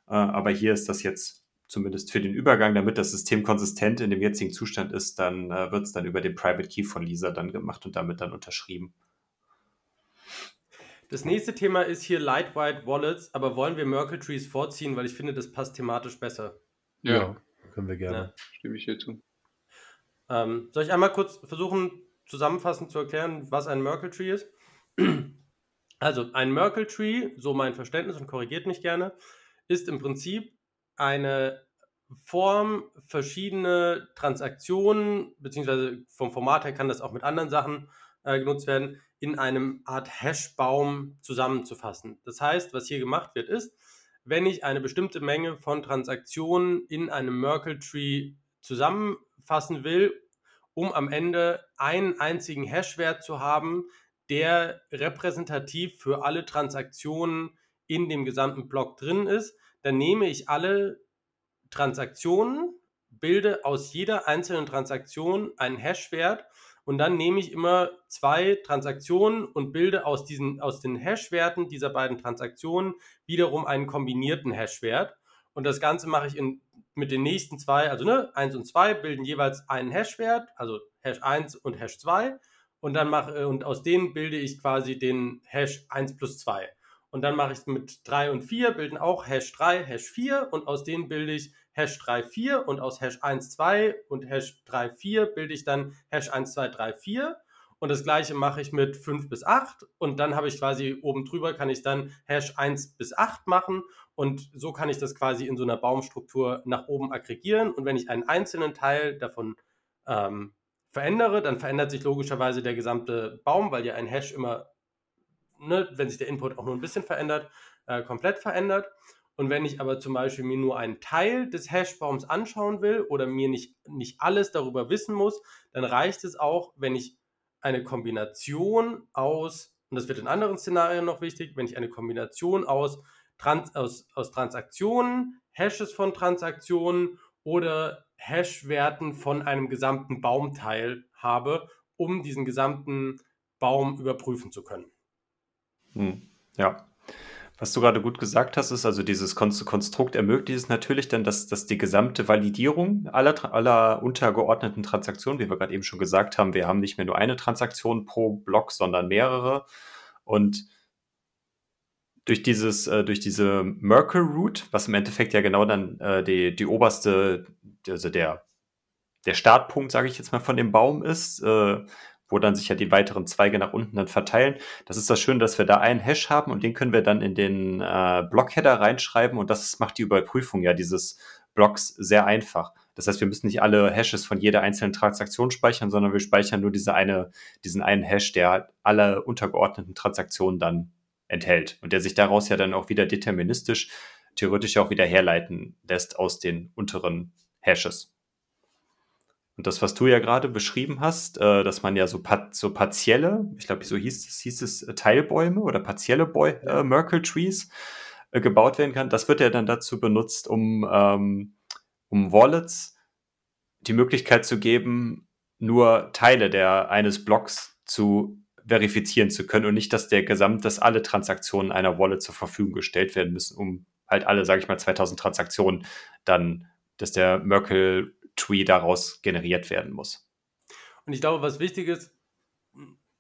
Äh, aber hier ist das jetzt zumindest für den Übergang, damit das System konsistent in dem jetzigen Zustand ist, dann äh, wird es dann über den Private Key von Lisa dann gemacht und damit dann unterschrieben. Das nächste Thema ist hier Lightweight Wallets, aber wollen wir Merkle Trees vorziehen, weil ich finde, das passt thematisch besser. Ja, ja können wir gerne. Ja. Stimme ich hier zu. Ähm, soll ich einmal kurz versuchen, zusammenfassend zu erklären, was ein Merkle Tree ist? Also, ein Merkle Tree, so mein Verständnis und korrigiert mich gerne, ist im Prinzip eine Form, verschiedene Transaktionen, beziehungsweise vom Format her kann das auch mit anderen Sachen äh, genutzt werden, in einem Art Hashbaum zusammenzufassen. Das heißt, was hier gemacht wird, ist, wenn ich eine bestimmte Menge von Transaktionen in einem Merkle Tree zusammenfassen will, um am Ende einen einzigen Hashwert zu haben, der repräsentativ für alle Transaktionen in dem gesamten Block drin ist, dann nehme ich alle Transaktionen, bilde aus jeder einzelnen Transaktion einen Hashwert und dann nehme ich immer zwei Transaktionen und bilde aus, diesen, aus den Hashwerten dieser beiden Transaktionen wiederum einen kombinierten Hashwert. Und das Ganze mache ich in, mit den nächsten zwei, also ne, 1 und 2 bilden jeweils einen Hashwert, also Hash 1 und Hash 2 und dann mache und aus denen bilde ich quasi den Hash 1 plus 2. Und dann mache ich mit 3 und 4 bilden auch Hash 3, Hash 4 und aus denen bilde ich Hash 3, 4 und aus Hash 1, 2 und Hash 3, 4 bilde ich dann Hash 1, 2, 3, 4. Und das gleiche mache ich mit 5 bis 8 und dann habe ich quasi oben drüber kann ich dann Hash 1 bis 8 machen und so kann ich das quasi in so einer Baumstruktur nach oben aggregieren und wenn ich einen einzelnen Teil davon ähm, verändere, dann verändert sich logischerweise der gesamte Baum, weil ja ein Hash immer, ne, wenn sich der Input auch nur ein bisschen verändert, äh, komplett verändert. Und wenn ich aber zum Beispiel mir nur einen Teil des Hashbaums anschauen will oder mir nicht, nicht alles darüber wissen muss, dann reicht es auch, wenn ich eine Kombination aus, und das wird in anderen Szenarien noch wichtig, wenn ich eine Kombination aus, Trans, aus, aus Transaktionen, Hashes von Transaktionen oder Hash-Werten von einem gesamten Baumteil habe, um diesen gesamten Baum überprüfen zu können. Hm, ja. Was du gerade gut gesagt hast, ist also dieses Konstrukt ermöglicht es natürlich dann, dass, dass die gesamte Validierung aller, aller untergeordneten Transaktionen, wie wir gerade eben schon gesagt haben, wir haben nicht mehr nur eine Transaktion pro Block, sondern mehrere. Und durch dieses, äh, durch diese Merkle Root, was im Endeffekt ja genau dann äh, die, die oberste, also der, der Startpunkt, sage ich jetzt mal, von dem Baum ist, äh, wo dann sich ja die weiteren Zweige nach unten dann verteilen. Das ist das Schöne, dass wir da einen Hash haben und den können wir dann in den äh, Blockheader reinschreiben und das macht die Überprüfung ja dieses Blocks sehr einfach. Das heißt, wir müssen nicht alle Hashes von jeder einzelnen Transaktion speichern, sondern wir speichern nur diese eine, diesen einen Hash, der alle untergeordneten Transaktionen dann enthält und der sich daraus ja dann auch wieder deterministisch theoretisch auch wieder herleiten lässt aus den unteren Hashes. Und das, was du ja gerade beschrieben hast, äh, dass man ja so, so partielle, ich glaube, so hieß es, hieß es äh, Teilbäume oder partielle Boy, äh, Merkle Trees äh, gebaut werden kann, das wird ja dann dazu benutzt, um, ähm, um Wallets die Möglichkeit zu geben, nur Teile der, eines Blocks zu verifizieren zu können und nicht, dass der Gesamt, dass alle Transaktionen einer Wallet zur Verfügung gestellt werden müssen, um halt alle, sage ich mal, 2000 Transaktionen dann, dass der Merkle Tree daraus generiert werden muss. Und ich glaube, was wichtig ist,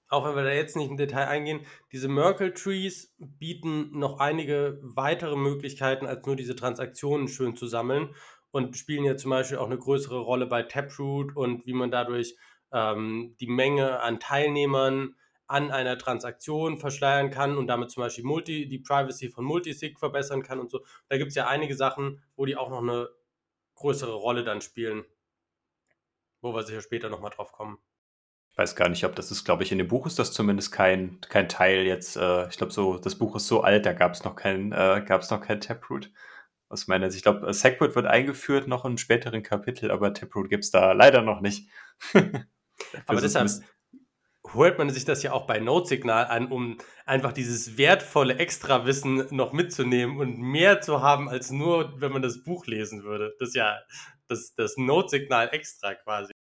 auch wenn wir da jetzt nicht im Detail eingehen, diese Merkle Trees bieten noch einige weitere Möglichkeiten, als nur diese Transaktionen schön zu sammeln und spielen ja zum Beispiel auch eine größere Rolle bei Taproot und wie man dadurch ähm, die Menge an Teilnehmern an einer Transaktion verschleiern kann und damit zum Beispiel Multi, die Privacy von Multisig verbessern kann und so. Da gibt es ja einige Sachen, wo die auch noch eine größere Rolle dann spielen, wo wir sicher später nochmal drauf kommen. Ich weiß gar nicht, ob das ist, glaube ich, in dem Buch ist das zumindest kein, kein Teil jetzt. Äh, ich glaube, so, das Buch ist so alt, da gab es noch kein, äh, noch kein Taproot. Aus meiner Sicht. Ich glaube, Segwit wird eingeführt noch in späteren Kapitel, aber Taproot gibt es da leider noch nicht. aber deshalb, hört man sich das ja auch bei Note-Signal an, um einfach dieses wertvolle Extrawissen noch mitzunehmen und mehr zu haben, als nur, wenn man das Buch lesen würde. Das ist ja das, das Note-Signal extra quasi.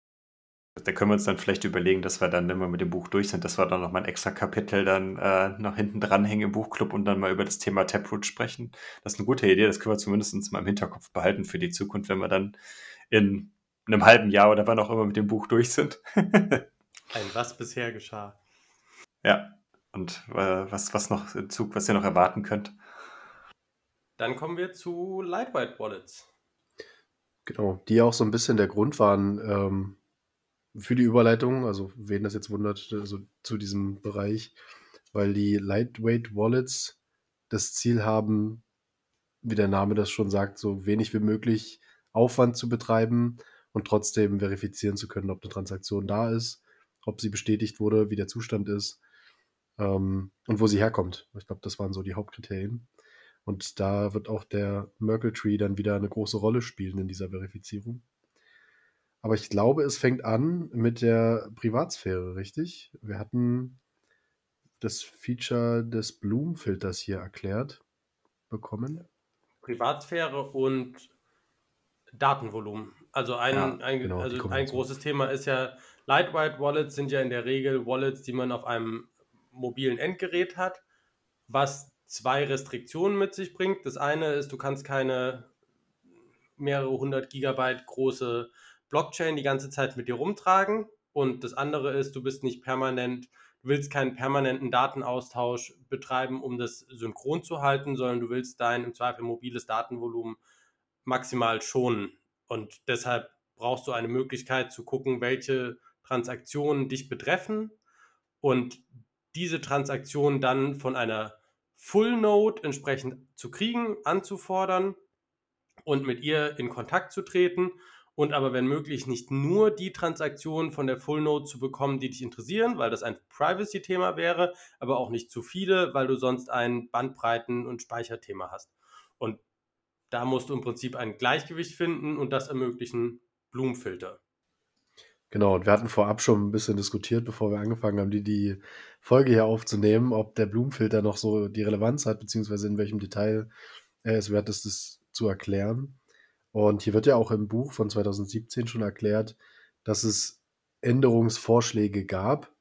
Da können wir uns dann vielleicht überlegen, dass wir dann, wenn wir mit dem Buch durch sind, dass wir dann noch mal ein extra Kapitel dann äh, noch hinten dranhängen im Buchclub und dann mal über das Thema Taproot sprechen. Das ist eine gute Idee, das können wir zumindest mal im Hinterkopf behalten für die Zukunft, wenn wir dann in einem halben Jahr oder wann auch immer mit dem Buch durch sind. Ein was bisher geschah. Ja. und äh, was, was noch in Zug, was ihr noch erwarten könnt. Dann kommen wir zu Lightweight Wallets. Genau, die auch so ein bisschen der Grund waren ähm, für die Überleitung, also wen das jetzt wundert, also zu diesem Bereich, weil die Lightweight Wallets das Ziel haben, wie der Name das schon sagt, so wenig wie möglich Aufwand zu betreiben und trotzdem verifizieren zu können, ob eine Transaktion da ist, ob sie bestätigt wurde, wie der Zustand ist ähm, und wo sie herkommt. Ich glaube, das waren so die Hauptkriterien. Und da wird auch der Merkle Tree dann wieder eine große Rolle spielen in dieser Verifizierung. Aber ich glaube, es fängt an mit der Privatsphäre, richtig? Wir hatten das Feature des Bloom-Filters hier erklärt bekommen. Privatsphäre und Datenvolumen. Also ein, ja, ein, genau, also ein großes Thema ist ja, Lightweight Wallets sind ja in der Regel Wallets, die man auf einem mobilen Endgerät hat, was zwei Restriktionen mit sich bringt. Das eine ist, du kannst keine mehrere hundert Gigabyte große Blockchain die ganze Zeit mit dir rumtragen. Und das andere ist, du bist nicht permanent, du willst keinen permanenten Datenaustausch betreiben, um das synchron zu halten, sondern du willst dein im Zweifel mobiles Datenvolumen maximal schonen. Und deshalb brauchst du eine Möglichkeit zu gucken, welche Transaktionen dich betreffen und diese Transaktion dann von einer Full Node entsprechend zu kriegen, anzufordern und mit ihr in Kontakt zu treten und aber wenn möglich nicht nur die Transaktionen von der Full Node zu bekommen, die dich interessieren, weil das ein Privacy-Thema wäre, aber auch nicht zu viele, weil du sonst ein Bandbreiten- und Speicherthema hast. Und da musst du im Prinzip ein Gleichgewicht finden und das ermöglichen Blumenfilter. Genau, und wir hatten vorab schon ein bisschen diskutiert, bevor wir angefangen haben, die, die Folge hier aufzunehmen, ob der Blumenfilter noch so die Relevanz hat, beziehungsweise in welchem Detail es wert ist, das zu erklären. Und hier wird ja auch im Buch von 2017 schon erklärt, dass es Änderungsvorschläge gab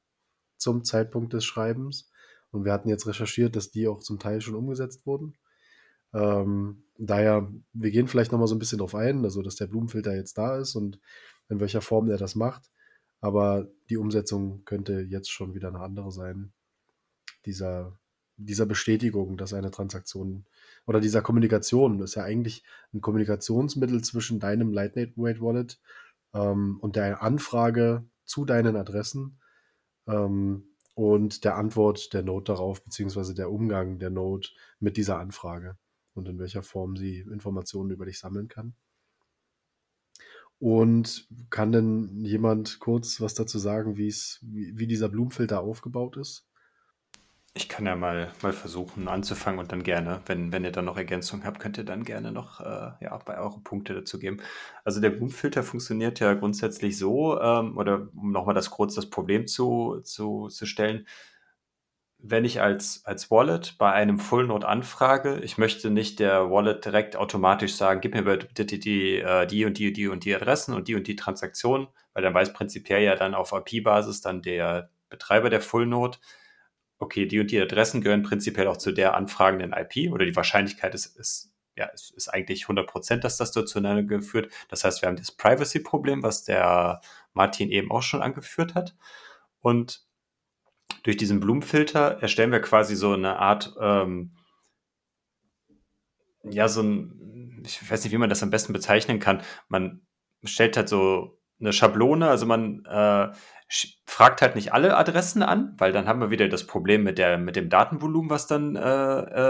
zum Zeitpunkt des Schreibens. Und wir hatten jetzt recherchiert, dass die auch zum Teil schon umgesetzt wurden. Ähm, daher, wir gehen vielleicht nochmal so ein bisschen drauf ein, also dass der Blumenfilter jetzt da ist und in welcher Form er das macht. Aber die Umsetzung könnte jetzt schon wieder eine andere sein. Dieser, dieser Bestätigung, dass eine Transaktion oder dieser Kommunikation, ist ja eigentlich ein Kommunikationsmittel zwischen deinem Lightning Wallet ähm, und der Anfrage zu deinen Adressen ähm, und der Antwort der Node darauf, beziehungsweise der Umgang der Node mit dieser Anfrage und in welcher Form sie Informationen über dich sammeln kann. Und kann denn jemand kurz was dazu sagen, wie, wie dieser Blumenfilter aufgebaut ist? Ich kann ja mal, mal versuchen anzufangen und dann gerne, wenn, wenn ihr dann noch Ergänzungen habt, könnt ihr dann gerne noch äh, ja, bei eure Punkte dazu geben. Also der Blumenfilter funktioniert ja grundsätzlich so, ähm, oder um nochmal das kurz das Problem zu, zu, zu stellen, wenn ich als, als Wallet bei einem Full Node anfrage, ich möchte nicht der Wallet direkt automatisch sagen, gib mir bitte die, die, äh, die und die, die und die Adressen und die und die Transaktionen, weil dann weiß prinzipiell ja dann auf IP-Basis dann der Betreiber der Full Node, okay, die und die Adressen gehören prinzipiell auch zu der anfragenden IP oder die Wahrscheinlichkeit ist, ist ja, ist, ist eigentlich 100 Prozent, dass das dazu geführt. Das heißt, wir haben das Privacy-Problem, was der Martin eben auch schon angeführt hat. Und durch diesen Blumenfilter erstellen wir quasi so eine Art, ähm, ja, so ein, ich weiß nicht, wie man das am besten bezeichnen kann. Man stellt halt so eine Schablone, also man äh, fragt halt nicht alle Adressen an, weil dann haben wir wieder das Problem mit, der, mit dem Datenvolumen, was dann äh,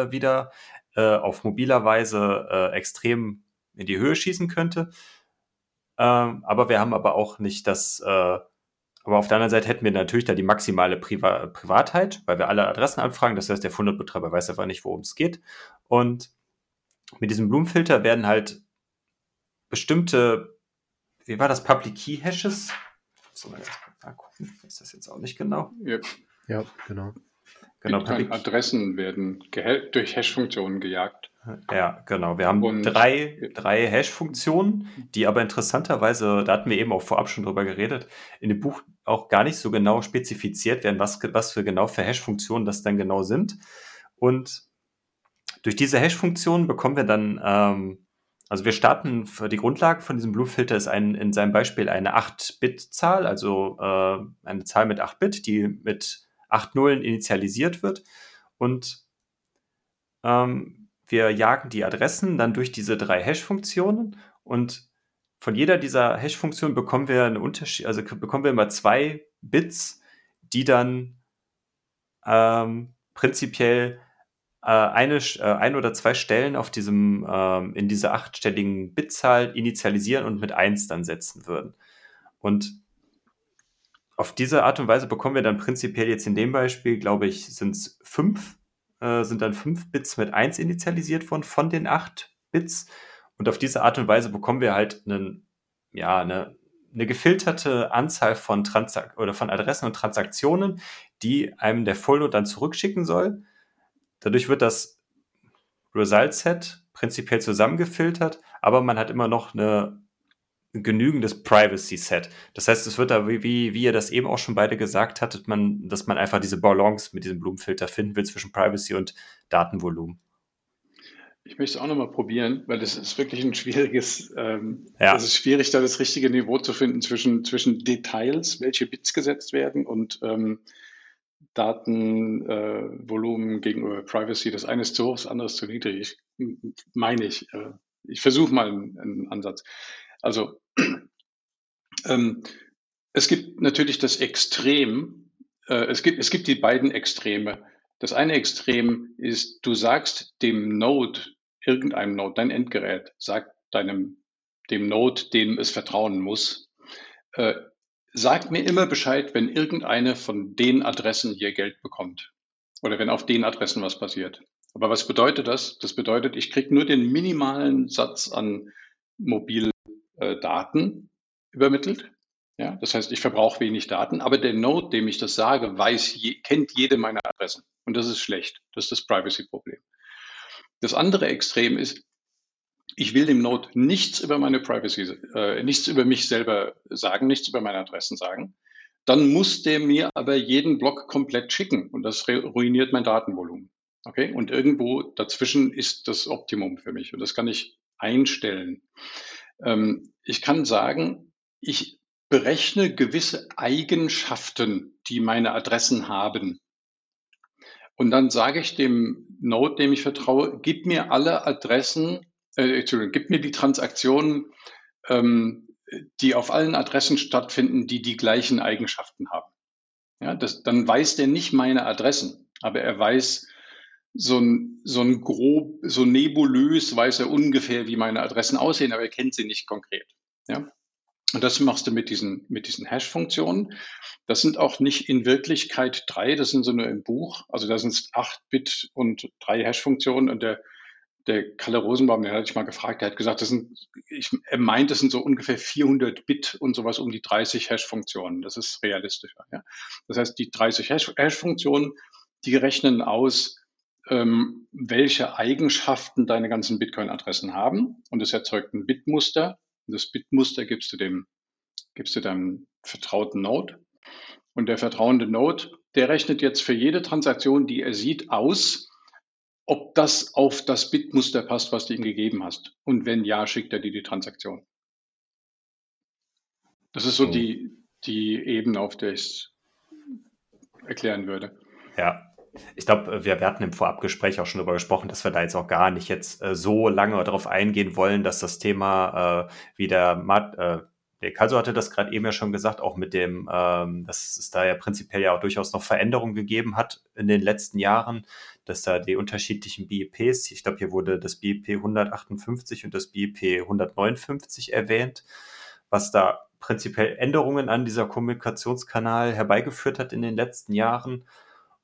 äh, wieder äh, auf mobiler Weise äh, extrem in die Höhe schießen könnte. Ähm, aber wir haben aber auch nicht das äh, aber auf der anderen Seite hätten wir natürlich da die maximale Priva Privatheit, weil wir alle Adressen anfragen. Das heißt, der Fundnotbetreiber weiß einfach nicht, worum es geht. Und mit diesem Blumenfilter werden halt bestimmte, wie war das, Public Key Hashes? So, mal ganz nachgucken. Ist das jetzt auch nicht genau? Ja, ja genau. Genau, Adressen werden durch Hash-Funktionen gejagt. Ja, genau. Wir haben Und, drei, drei Hash-Funktionen, die aber interessanterweise, da hatten wir eben auch vorab schon drüber geredet, in dem Buch auch gar nicht so genau spezifiziert werden, was, was für genau für Hash-Funktionen das dann genau sind. Und durch diese Hash-Funktionen bekommen wir dann, ähm, also wir starten die Grundlage von diesem Blue-Filter ist ein, in seinem Beispiel eine 8-Bit-Zahl, also äh, eine Zahl mit 8 Bit, die mit acht Nullen initialisiert wird und ähm, wir jagen die Adressen dann durch diese drei Hash-Funktionen und von jeder dieser Hash-Funktionen bekommen wir einen Unterschied, also bekommen wir immer zwei Bits, die dann ähm, prinzipiell äh, eine, äh, ein oder zwei Stellen auf diesem, ähm, in dieser achtstelligen Bitzahl initialisieren und mit eins dann setzen würden. Und auf diese Art und Weise bekommen wir dann prinzipiell jetzt in dem Beispiel, glaube ich, sind es fünf, äh, sind dann fünf Bits mit eins initialisiert worden von den acht Bits. Und auf diese Art und Weise bekommen wir halt einen, ja, eine, eine gefilterte Anzahl von Transak oder von Adressen und Transaktionen, die einem der Fullnode dann zurückschicken soll. Dadurch wird das Result Set prinzipiell zusammengefiltert, aber man hat immer noch eine ein genügendes Privacy Set. Das heißt, es wird da, wie, wie ihr das eben auch schon beide gesagt hattet, man, dass man einfach diese Balance mit diesem Blumenfilter finden will zwischen Privacy und Datenvolumen. Ich möchte es auch nochmal probieren, weil das ist wirklich ein schwieriges, ähm, ja. es ist schwierig, da das richtige Niveau zu finden zwischen, zwischen Details, welche Bits gesetzt werden und ähm, Datenvolumen äh, gegenüber Privacy. Das eine ist zu hoch, das andere ist zu niedrig. Ich, meine ich. Äh, ich versuche mal einen, einen, Ansatz. Also ähm, es gibt natürlich das Extrem. Äh, es, gibt, es gibt die beiden Extreme. Das eine Extrem ist, du sagst dem Node, irgendeinem Node, dein Endgerät, sagt deinem, dem Node, dem es vertrauen muss, äh, sagt mir immer Bescheid, wenn irgendeine von den Adressen hier Geld bekommt. Oder wenn auf den Adressen was passiert. Aber was bedeutet das? Das bedeutet, ich kriege nur den minimalen Satz an Mobildaten äh, übermittelt. Ja, das heißt, ich verbrauche wenig Daten, aber der Node, dem ich das sage, weiß, je, kennt jede meiner Adressen. Und das ist schlecht. Das ist das Privacy-Problem. Das andere Extrem ist, ich will dem Node nichts über meine Privacy, äh, nichts über mich selber sagen, nichts über meine Adressen sagen. Dann muss der mir aber jeden Block komplett schicken und das ruiniert mein Datenvolumen. Okay? Und irgendwo dazwischen ist das Optimum für mich und das kann ich einstellen. Ähm, ich kann sagen, ich berechne gewisse Eigenschaften, die meine Adressen haben. Und dann sage ich dem Node, dem ich vertraue, gib mir alle Adressen, äh, Entschuldigung, gib mir die Transaktionen, ähm, die auf allen Adressen stattfinden, die die gleichen Eigenschaften haben. Ja, das, dann weiß der nicht meine Adressen, aber er weiß so ein, so ein grob, so nebulös weiß er ungefähr, wie meine Adressen aussehen, aber er kennt sie nicht konkret. Ja, und das machst du mit diesen, mit diesen Hash-Funktionen. Das sind auch nicht in Wirklichkeit drei, das sind so nur im Buch. Also da sind es acht Bit und drei Hash-Funktionen und der der Kalle Rosenbaum, der hatte ich mal gefragt, der hat gesagt, das sind, ich, er meint, das sind so ungefähr 400 Bit und sowas um die 30 Hash-Funktionen. Das ist realistischer. Ja? Das heißt, die 30 Hash-Funktionen, die rechnen aus, ähm, welche Eigenschaften deine ganzen Bitcoin-Adressen haben und es erzeugt ein Bitmuster. Und das Bitmuster gibst du dem, gibst du deinem vertrauten Node. Und der vertrauende Node, der rechnet jetzt für jede Transaktion, die er sieht, aus, ob das auf das Bitmuster passt, was du ihm gegeben hast. Und wenn ja, schickt er dir die Transaktion. Das ist so mhm. die, die Ebene, auf der ich es erklären würde. Ja, ich glaube, wir, wir hatten im Vorabgespräch auch schon darüber gesprochen, dass wir da jetzt auch gar nicht jetzt äh, so lange darauf eingehen wollen, dass das Thema äh, wie der Mat, äh, der Kalso hatte das gerade eben ja schon gesagt, auch mit dem, ähm, dass es da ja prinzipiell ja auch durchaus noch Veränderungen gegeben hat in den letzten Jahren, dass da die unterschiedlichen BEPs, ich glaube, hier wurde das BEP 158 und das BEP 159 erwähnt, was da prinzipiell Änderungen an dieser Kommunikationskanal herbeigeführt hat in den letzten Jahren.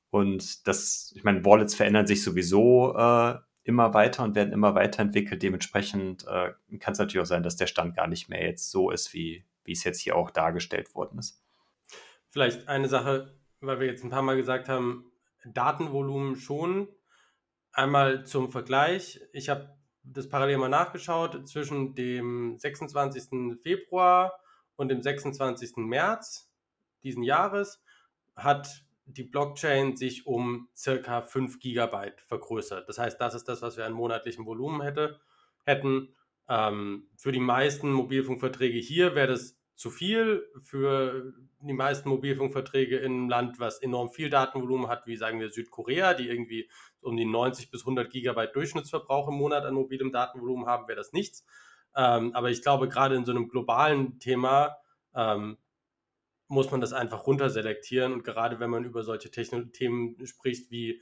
Und das, ich meine, Wallets verändern sich sowieso äh, immer weiter und werden immer weiterentwickelt. Dementsprechend äh, kann es natürlich auch sein, dass der Stand gar nicht mehr jetzt so ist, wie, wie es jetzt hier auch dargestellt worden ist. Vielleicht eine Sache, weil wir jetzt ein paar Mal gesagt haben, Datenvolumen schon. Einmal zum Vergleich. Ich habe das parallel mal nachgeschaut. Zwischen dem 26. Februar und dem 26. März diesen Jahres hat die Blockchain sich um circa 5 Gigabyte vergrößert. Das heißt, das ist das, was wir an monatlichem Volumen hätte, hätten. Ähm, für die meisten Mobilfunkverträge hier wäre das zu viel für die meisten Mobilfunkverträge in einem Land, was enorm viel Datenvolumen hat, wie sagen wir Südkorea, die irgendwie um die 90 bis 100 Gigabyte Durchschnittsverbrauch im Monat an mobilem Datenvolumen haben, wäre das nichts. Ähm, aber ich glaube, gerade in so einem globalen Thema ähm, muss man das einfach runterselektieren. Und gerade wenn man über solche Themen spricht wie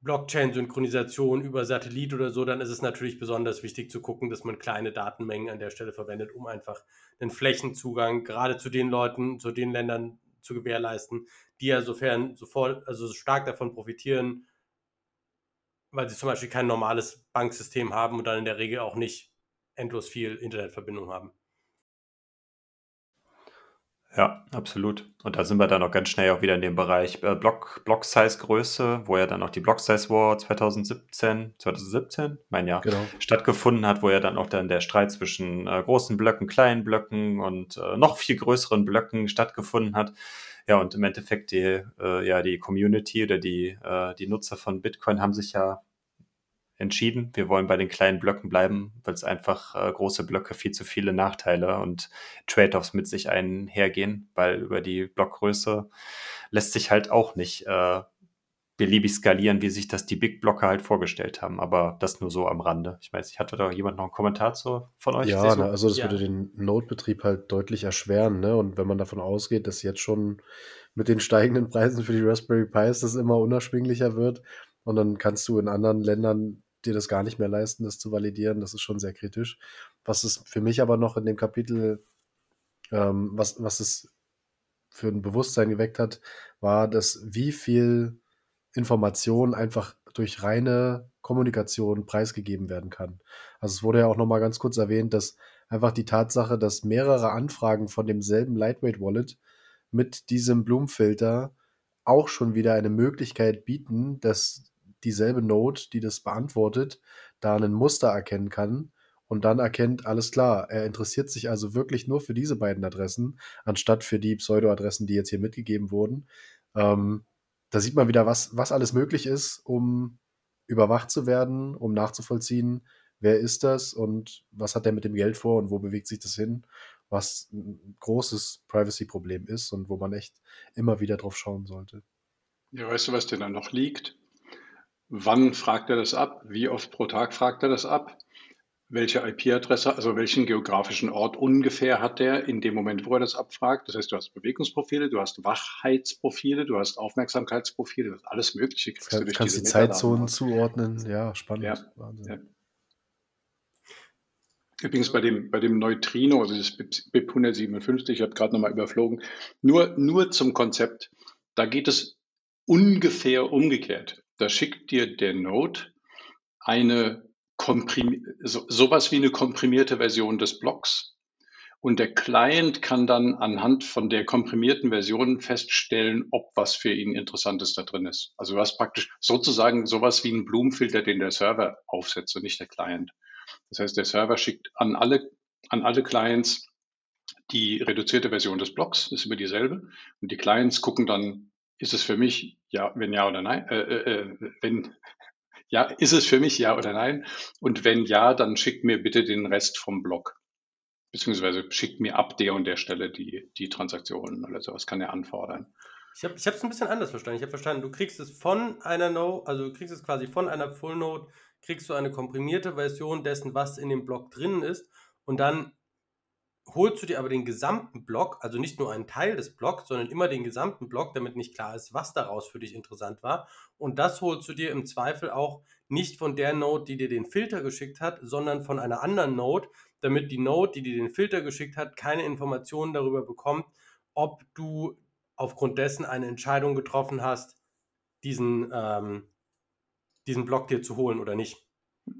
Blockchain-Synchronisation über Satellit oder so, dann ist es natürlich besonders wichtig zu gucken, dass man kleine Datenmengen an der Stelle verwendet, um einfach den Flächenzugang gerade zu den Leuten, zu den Ländern zu gewährleisten, die ja sofern sofort, also stark davon profitieren, weil sie zum Beispiel kein normales Banksystem haben und dann in der Regel auch nicht endlos viel Internetverbindung haben. Ja, absolut. Und da sind wir dann auch ganz schnell auch wieder in dem Bereich äh, Block, Block-Size-Größe, wo ja dann auch die Block-Size-War 2017, 2017, mein Jahr, genau. stattgefunden hat, wo ja dann auch dann der Streit zwischen äh, großen Blöcken, kleinen Blöcken und äh, noch viel größeren Blöcken stattgefunden hat. Ja, und im Endeffekt die, äh, ja, die Community oder die, äh, die Nutzer von Bitcoin haben sich ja entschieden. Wir wollen bei den kleinen Blöcken bleiben, weil es einfach äh, große Blöcke viel zu viele Nachteile und Trade-offs mit sich einhergehen, weil über die Blockgröße lässt sich halt auch nicht äh, beliebig skalieren, wie sich das die Big Blocker halt vorgestellt haben. Aber das nur so am Rande. Ich weiß, ich hatte da jemand noch einen Kommentar zu, von euch? Ja, na, also das ja. würde den Node-Betrieb halt deutlich erschweren. Ne? Und wenn man davon ausgeht, dass jetzt schon mit den steigenden Preisen für die Raspberry Pis das immer unerschwinglicher wird, und dann kannst du in anderen Ländern dir das gar nicht mehr leisten, das zu validieren. Das ist schon sehr kritisch. Was es für mich aber noch in dem Kapitel, ähm, was, was es für ein Bewusstsein geweckt hat, war, dass wie viel Information einfach durch reine Kommunikation preisgegeben werden kann. Also es wurde ja auch noch mal ganz kurz erwähnt, dass einfach die Tatsache, dass mehrere Anfragen von demselben Lightweight Wallet mit diesem Blumenfilter auch schon wieder eine Möglichkeit bieten, dass dieselbe Node, die das beantwortet, da ein Muster erkennen kann und dann erkennt, alles klar, er interessiert sich also wirklich nur für diese beiden Adressen, anstatt für die Pseudo-Adressen, die jetzt hier mitgegeben wurden. Ähm, da sieht man wieder, was, was alles möglich ist, um überwacht zu werden, um nachzuvollziehen, wer ist das und was hat er mit dem Geld vor und wo bewegt sich das hin, was ein großes Privacy-Problem ist und wo man echt immer wieder drauf schauen sollte. Ja, weißt du, was dir dann noch liegt? Wann fragt er das ab? Wie oft pro Tag fragt er das ab? Welche IP-Adresse, also welchen geografischen Ort ungefähr hat er in dem Moment, wo er das abfragt? Das heißt, du hast Bewegungsprofile, du hast Wachheitsprofile, du hast Aufmerksamkeitsprofile, du hast alles Mögliche. Kriegst du durch kannst die Zeitzonen zuordnen, ja, spannend. Ja, ja. Übrigens bei dem, bei dem Neutrino, also das BIP 157, ich habe gerade nochmal überflogen, nur, nur zum Konzept, da geht es ungefähr umgekehrt. Da schickt dir der Node eine komprimi so, sowas wie eine komprimierte Version des Blocks. Und der Client kann dann anhand von der komprimierten Version feststellen, ob was für ihn Interessantes da drin ist. Also hast praktisch sozusagen sowas wie einen Blumenfilter, den der Server aufsetzt und nicht der Client. Das heißt, der Server schickt an alle, an alle Clients die reduzierte Version des Blocks, ist immer dieselbe. Und die Clients gucken dann, ist es für mich ja, wenn ja oder nein, äh, äh, äh, wenn ja, ist es für mich ja oder nein? Und wenn ja, dann schickt mir bitte den Rest vom Blog. Beziehungsweise schickt mir ab der und der Stelle die, die Transaktionen oder sowas kann er anfordern. Ich habe es ein bisschen anders verstanden. Ich habe verstanden, du kriegst es von einer Node, also du kriegst es quasi von einer Full Node, kriegst du eine komprimierte Version dessen, was in dem Block drin ist. Und dann holst du dir aber den gesamten Block, also nicht nur einen Teil des Blocks, sondern immer den gesamten Block, damit nicht klar ist, was daraus für dich interessant war. Und das holst du dir im Zweifel auch nicht von der Node, die dir den Filter geschickt hat, sondern von einer anderen Node, damit die Node, die dir den Filter geschickt hat, keine Informationen darüber bekommt, ob du aufgrund dessen eine Entscheidung getroffen hast, diesen, ähm, diesen Block dir zu holen oder nicht.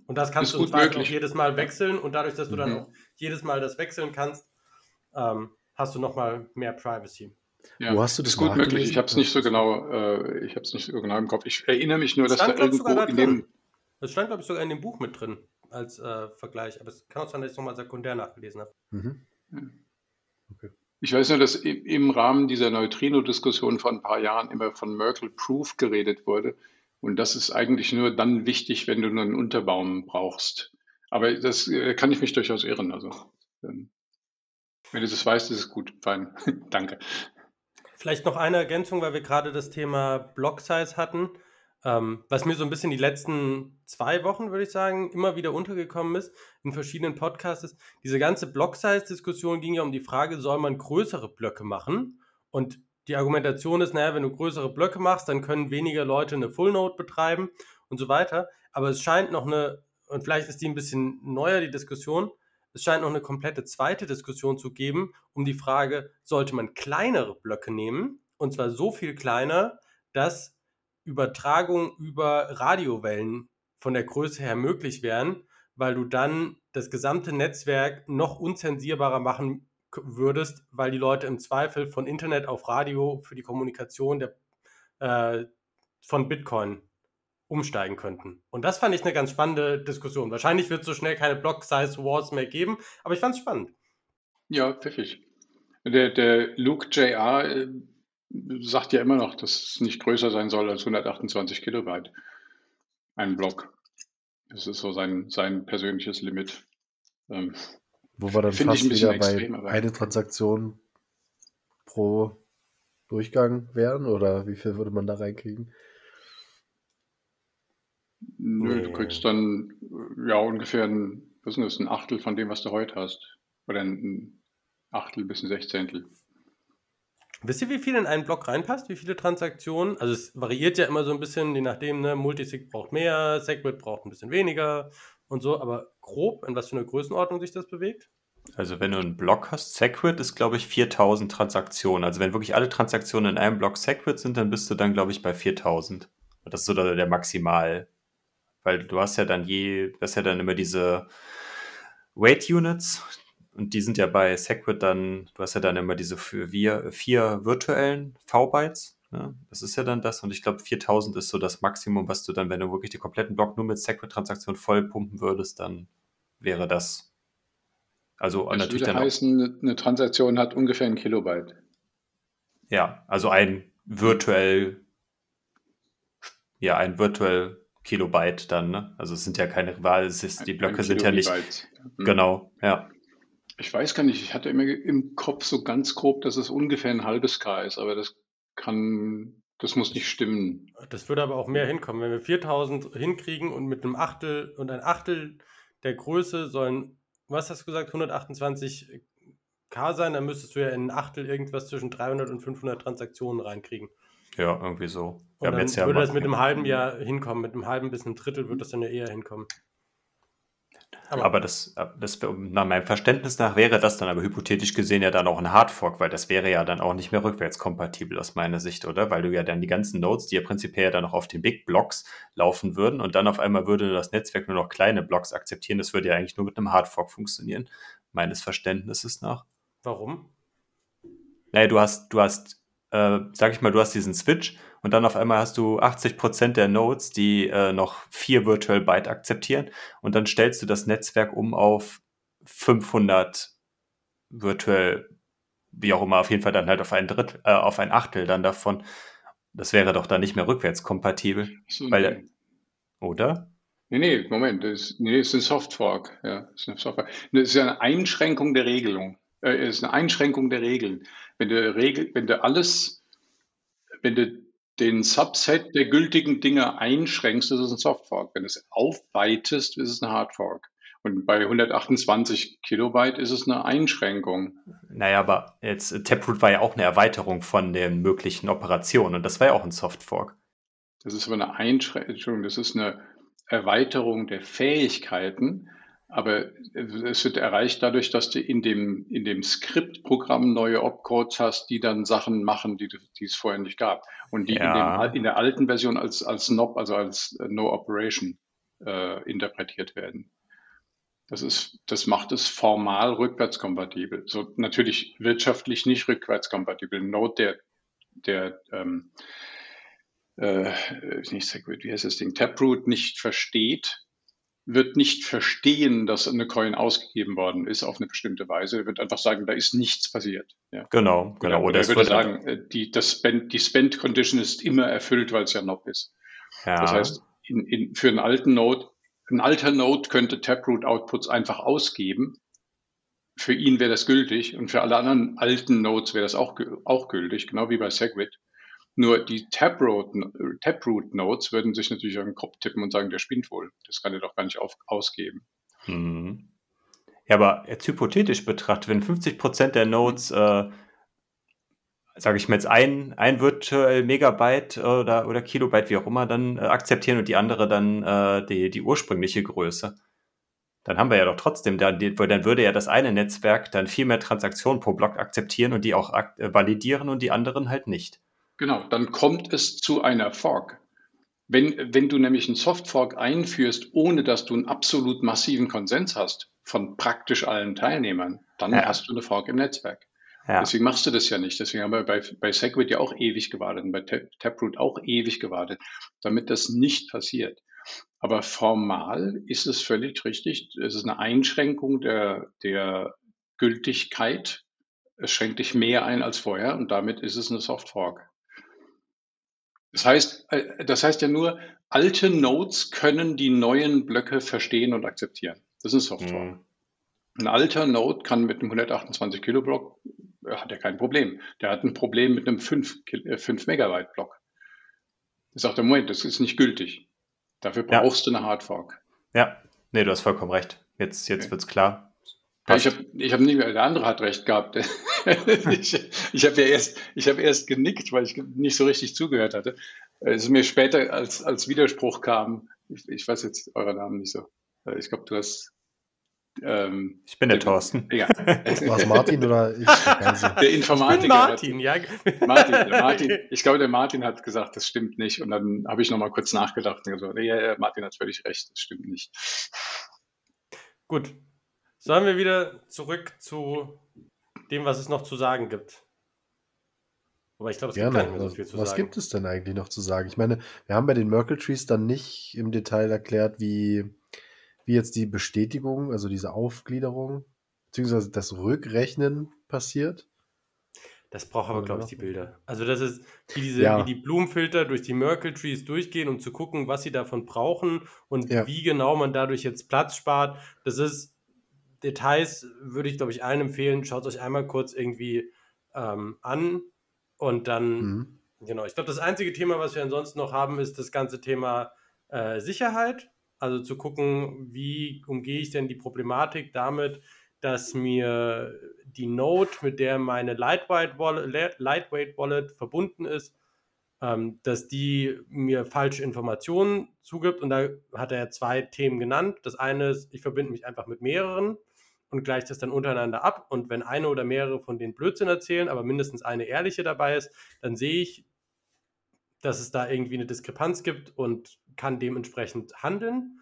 Und das kannst du auch jedes Mal wechseln und dadurch, dass du mhm. dann auch jedes Mal das wechseln kannst, ähm, hast du nochmal mehr Privacy. Ja, Wo hast du das ist gut möglich. Ich habe es nicht so genau, äh, ich habe es nicht so genau im Kopf. Ich erinnere mich nur, dass da irgendwo in dem. Das stand, glaube ich, sogar in dem Buch mit drin als äh, Vergleich. Aber es kann auch sein, dass ich es nochmal sekundär nachgelesen habe. Mhm. Okay. Ich weiß nur, dass im Rahmen dieser Neutrino-Diskussion vor ein paar Jahren immer von Merkle Proof geredet wurde. Und das ist eigentlich nur dann wichtig, wenn du nur einen Unterbaum brauchst. Aber das äh, kann ich mich durchaus irren. Also, ähm, Wenn du das weißt, ist es gut. Fein. Danke. Vielleicht noch eine Ergänzung, weil wir gerade das Thema Block Size hatten. Ähm, was mir so ein bisschen die letzten zwei Wochen, würde ich sagen, immer wieder untergekommen ist in verschiedenen Podcasts, ist, diese ganze Block-Size-Diskussion ging ja um die Frage, soll man größere Blöcke machen? Und die Argumentation ist, naja, wenn du größere Blöcke machst, dann können weniger Leute eine Full Node betreiben und so weiter. Aber es scheint noch eine, und vielleicht ist die ein bisschen neuer, die Diskussion, es scheint noch eine komplette zweite Diskussion zu geben, um die Frage, sollte man kleinere Blöcke nehmen? Und zwar so viel kleiner, dass Übertragung über Radiowellen von der Größe her möglich wären, weil du dann das gesamte Netzwerk noch unzensierbarer machen würdest, weil die Leute im Zweifel von Internet auf Radio für die Kommunikation der, äh, von Bitcoin umsteigen könnten. Und das fand ich eine ganz spannende Diskussion. Wahrscheinlich wird es so schnell keine Block-Size-Wars mehr geben, aber ich fand es spannend. Ja, pfiffig. Der, der Luke JR äh, sagt ja immer noch, dass es nicht größer sein soll als 128 Kilobyte. Ein Block. Das ist so sein, sein persönliches Limit. Ähm, Wo wir dann fast wieder extrem, bei eine Transaktion pro Durchgang wären? Oder wie viel würde man da reinkriegen? Nö, du kriegst dann ja ungefähr ein, was ist das, ein Achtel von dem, was du heute hast. Oder ein Achtel bis ein Sechzehntel. Wisst ihr, wie viel in einen Block reinpasst? Wie viele Transaktionen? Also es variiert ja immer so ein bisschen, je nachdem, ne? Multisig braucht mehr, Segwit braucht ein bisschen weniger und so, aber grob, in was für einer Größenordnung sich das bewegt? Also wenn du einen Block hast, Segwit ist, glaube ich, 4000 Transaktionen. Also wenn wirklich alle Transaktionen in einem Block Segwit sind, dann bist du dann, glaube ich, bei 4000. Das ist so der, der Maximal. Weil du hast ja dann je, das ist ja dann immer diese Weight Units, und die sind ja bei Segwit dann, du hast ja dann immer diese vier, vier virtuellen V-Bytes. Ne? Das ist ja dann das. Und ich glaube, 4000 ist so das Maximum, was du dann, wenn du wirklich den kompletten Block nur mit Segwit-Transaktionen voll pumpen würdest, dann wäre das. Also das natürlich würde dann heißen, eine Transaktion hat ungefähr ein Kilobyte. Ja, also ein virtuell, ja, ein virtuell Kilobyte dann, ne? Also es sind ja keine, es ist, die Blöcke sind ja nicht. Mhm. Genau, ja. Ich weiß gar nicht, ich hatte immer im Kopf so ganz grob, dass es ungefähr ein halbes K ist, aber das kann, das muss nicht stimmen. Das würde aber auch mehr hinkommen. Wenn wir 4000 hinkriegen und mit einem Achtel und ein Achtel der Größe sollen, was hast du gesagt, 128 K sein, dann müsstest du ja in ein Achtel irgendwas zwischen 300 und 500 Transaktionen reinkriegen. Ja, irgendwie so. Und dann ja würde das mit einem halben Jahr hinkommen. Mit einem halben bis einem Drittel wird das dann ja eher hinkommen. Aber, aber das, das, nach meinem Verständnis nach wäre das dann aber hypothetisch gesehen ja dann auch ein Hardfork, weil das wäre ja dann auch nicht mehr rückwärtskompatibel aus meiner Sicht, oder? Weil du ja dann die ganzen Nodes, die ja prinzipiell ja dann noch auf den Big Blocks laufen würden und dann auf einmal würde das Netzwerk nur noch kleine Blocks akzeptieren. Das würde ja eigentlich nur mit einem Hardfork funktionieren, meines Verständnisses nach. Warum? Naja, du hast, du hast, äh, sag ich mal, du hast diesen Switch und dann auf einmal hast du 80% der Nodes, die äh, noch vier Virtual Byte akzeptieren und dann stellst du das Netzwerk um auf 500 Virtual, wie auch immer, auf jeden Fall dann halt auf ein Dritt, äh, auf ein Achtel dann davon. Das wäre doch dann nicht mehr rückwärtskompatibel. So, weil, nee. Oder? Nee, nee, Moment, das ist, nee, das ist ein Softfork. Ja, das ist eine Softfork. Das ist eine Einschränkung der Regelung. Äh, ist eine Einschränkung der Regeln. Wenn du, Regel, wenn du alles, wenn du den Subset der gültigen Dinge einschränkst, ist es ein Softfork. Wenn du es aufweitest, ist es ein Hardfork. Und bei 128 Kilobyte ist es eine Einschränkung. Naja, aber jetzt Taproot war ja auch eine Erweiterung von den möglichen Operationen und das war ja auch ein Softfork. Das ist aber eine Einschränkung, das ist eine Erweiterung der Fähigkeiten, aber es wird erreicht dadurch, dass du in dem, in dem Skriptprogramm neue Opcodes hast, die dann Sachen machen, die, die es vorher nicht gab. Und die ja. in, dem, in, der alten Version als, als NOP, also als äh, No Operation, äh, interpretiert werden. Das ist, das macht es formal rückwärtskompatibel. So natürlich wirtschaftlich nicht rückwärtskompatibel. Node, der, der ähm, äh, nicht sehr gut, wie heißt das Ding, Taproot nicht versteht, wird nicht verstehen, dass eine Coin ausgegeben worden ist auf eine bestimmte Weise. Er wird einfach sagen, da ist nichts passiert. Ja. Genau, genau. Oder, er würde sagen, äh, die, das Spend, die Spend Condition ist immer erfüllt, weil es ja NOP ist. Ja. Das heißt, in, in, für einen alten Node, ein alter Node könnte Taproot Outputs einfach ausgeben, für ihn wäre das gültig und für alle anderen alten Nodes wäre das auch, auch gültig, genau wie bei Segwit. Nur die Taproot-Nodes würden sich natürlich auf den Kopf tippen und sagen, der spinnt wohl. Das kann er doch gar nicht auf, ausgeben. Mhm. Ja, aber jetzt hypothetisch betrachtet, wenn 50% der Nodes, äh, sage ich mal jetzt ein, ein Virtual Megabyte oder, oder Kilobyte, wie auch immer, dann äh, akzeptieren und die andere dann äh, die, die ursprüngliche Größe, dann haben wir ja doch trotzdem, dann, dann würde ja das eine Netzwerk dann viel mehr Transaktionen pro Block akzeptieren und die auch validieren und die anderen halt nicht. Genau, dann kommt es zu einer Fork. Wenn, wenn du nämlich einen Softfork einführst, ohne dass du einen absolut massiven Konsens hast von praktisch allen Teilnehmern, dann ja. hast du eine Fork im Netzwerk. Ja. Deswegen machst du das ja nicht. Deswegen haben wir bei, bei Segwit ja auch ewig gewartet und bei Taproot auch ewig gewartet, damit das nicht passiert. Aber formal ist es völlig richtig. Es ist eine Einschränkung der, der Gültigkeit. Es schränkt dich mehr ein als vorher und damit ist es eine Softfork. Das heißt, äh, das heißt ja nur, alte Nodes können die neuen Blöcke verstehen und akzeptieren. Das ist ein Software. Mhm. Ein alter Node kann mit einem 128 Kilo Block, äh, hat er kein Problem. Der hat ein Problem mit einem 5, 5 äh, Megabyte Block. Das sagt Moment, das ist nicht gültig. Dafür brauchst ja. du eine Hardfork. Ja, nee, du hast vollkommen recht. Jetzt, jetzt okay. es klar. Ja, ich habe ich hab nicht mehr, der andere hat recht gehabt. ich ich habe ja erst, ich habe erst genickt, weil ich nicht so richtig zugehört hatte. Es ist mir später als, als Widerspruch kam, ich, ich weiß jetzt euren Namen nicht so. Ich glaube, du hast. Ähm, ich bin der Thorsten. Ja. War es Martin oder ich? Der Informatiker. Ich Martin, ja. Martin, Martin, ich glaube, der Martin hat gesagt, das stimmt nicht. Und dann habe ich nochmal kurz nachgedacht und gesagt, ja, Martin hat völlig recht, das stimmt nicht. Gut, Sollen wir wieder zurück zu dem, was es noch zu sagen gibt? Aber ich glaube, es Gerne. gibt gar nicht mehr so viel zu was sagen. Was gibt es denn eigentlich noch zu sagen? Ich meine, wir haben bei den Merkle Trees dann nicht im Detail erklärt, wie, wie jetzt die Bestätigung, also diese Aufgliederung, beziehungsweise das Rückrechnen passiert. Das braucht aber, glaube ich, die Bilder. Also das ist, wie, diese, ja. wie die Blumenfilter durch die Merkle Trees durchgehen, um zu gucken, was sie davon brauchen und ja. wie genau man dadurch jetzt Platz spart. Das ist Details würde ich, glaube ich, allen empfehlen. Schaut euch einmal kurz irgendwie ähm, an und dann, mhm. genau. Ich glaube, das einzige Thema, was wir ansonsten noch haben, ist das ganze Thema äh, Sicherheit. Also zu gucken, wie umgehe ich denn die Problematik damit, dass mir die Node, mit der meine Lightweight Wallet, Lightweight Wallet verbunden ist, ähm, dass die mir falsche Informationen zugibt. Und da hat er zwei Themen genannt. Das eine ist, ich verbinde mich einfach mit mehreren und gleicht das dann untereinander ab. Und wenn eine oder mehrere von den Blödsinn erzählen, aber mindestens eine ehrliche dabei ist, dann sehe ich, dass es da irgendwie eine Diskrepanz gibt und kann dementsprechend handeln.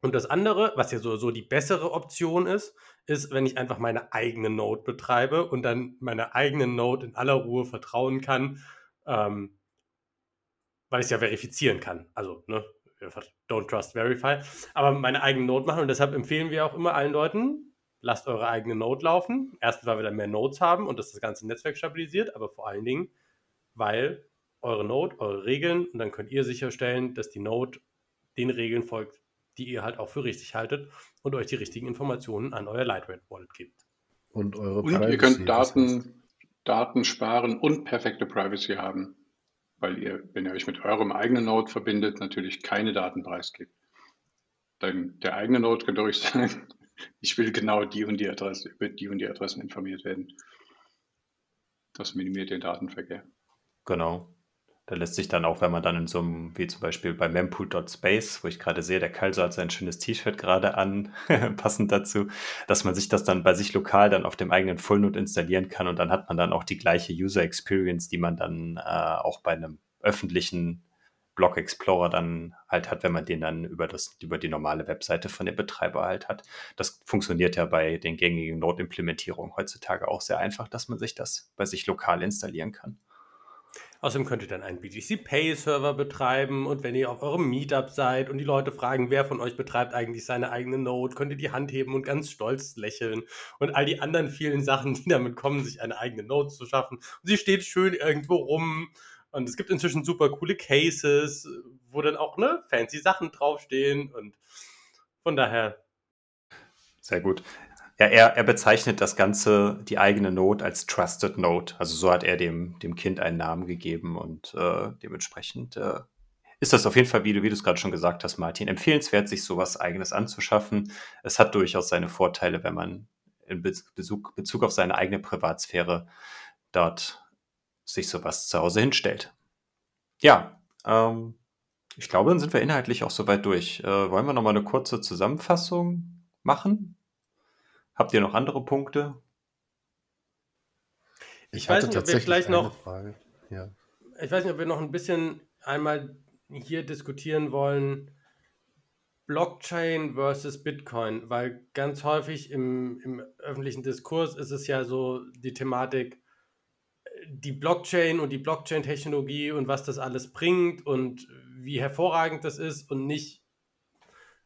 Und das andere, was ja so, die bessere Option ist, ist, wenn ich einfach meine eigene Node betreibe und dann meine eigene Node in aller Ruhe vertrauen kann, ähm, weil ich es ja verifizieren kann. Also, ne, don't trust, verify. Aber meine eigene Node machen und deshalb empfehlen wir auch immer allen Leuten, lasst eure eigene Node laufen. Erstens, weil wir dann mehr Nodes haben und das das ganze Netzwerk stabilisiert, aber vor allen Dingen, weil eure Node, eure Regeln und dann könnt ihr sicherstellen, dass die Node den Regeln folgt, die ihr halt auch für richtig haltet und euch die richtigen Informationen an euer Lightweight Wallet gibt. Und eure und Privacy, ihr könnt Daten, Daten sparen und perfekte Privacy haben, weil ihr, wenn ihr euch mit eurem eigenen Node verbindet, natürlich keine Daten preisgibt. Dann der eigene Node könnt ihr euch sagen, ich will genau die und die Adresse, über die und die Adressen informiert werden. Das minimiert den Datenverkehr. Genau. Da lässt sich dann auch, wenn man dann in so einem, wie zum Beispiel bei mempool.space, wo ich gerade sehe, der Kalso hat sein schönes T-Shirt gerade an, passend dazu, dass man sich das dann bei sich lokal dann auf dem eigenen Fullnode installieren kann und dann hat man dann auch die gleiche User Experience, die man dann äh, auch bei einem öffentlichen Block Explorer dann halt hat, wenn man den dann über, das, über die normale Webseite von dem Betreiber halt hat. Das funktioniert ja bei den gängigen Node-Implementierungen heutzutage auch sehr einfach, dass man sich das bei sich lokal installieren kann. Außerdem könnt ihr dann einen BTC Pay Server betreiben und wenn ihr auf eurem Meetup seid und die Leute fragen, wer von euch betreibt eigentlich seine eigene Node, könnt ihr die Hand heben und ganz stolz lächeln und all die anderen vielen Sachen, die damit kommen, sich eine eigene Node zu schaffen. Und sie steht schön irgendwo rum und es gibt inzwischen super coole Cases, wo dann auch ne, fancy Sachen draufstehen. Und von daher. Sehr gut. Ja, er, er bezeichnet das Ganze, die eigene Note, als Trusted Note. Also so hat er dem, dem Kind einen Namen gegeben und äh, dementsprechend äh, ist das auf jeden Fall, wie du, wie du es gerade schon gesagt hast, Martin, empfehlenswert, sich sowas eigenes anzuschaffen. Es hat durchaus seine Vorteile, wenn man in Bezug, Bezug auf seine eigene Privatsphäre dort sich sowas zu Hause hinstellt. Ja, ähm, ich glaube, dann sind wir inhaltlich auch soweit durch. Äh, wollen wir noch mal eine kurze Zusammenfassung machen? Habt ihr noch andere Punkte? Ich, ich weiß nicht, ob wir vielleicht noch. Ja. Ich weiß nicht, ob wir noch ein bisschen einmal hier diskutieren wollen. Blockchain versus Bitcoin, weil ganz häufig im, im öffentlichen Diskurs ist es ja so die Thematik, die Blockchain und die Blockchain-Technologie und was das alles bringt und wie hervorragend das ist und nicht,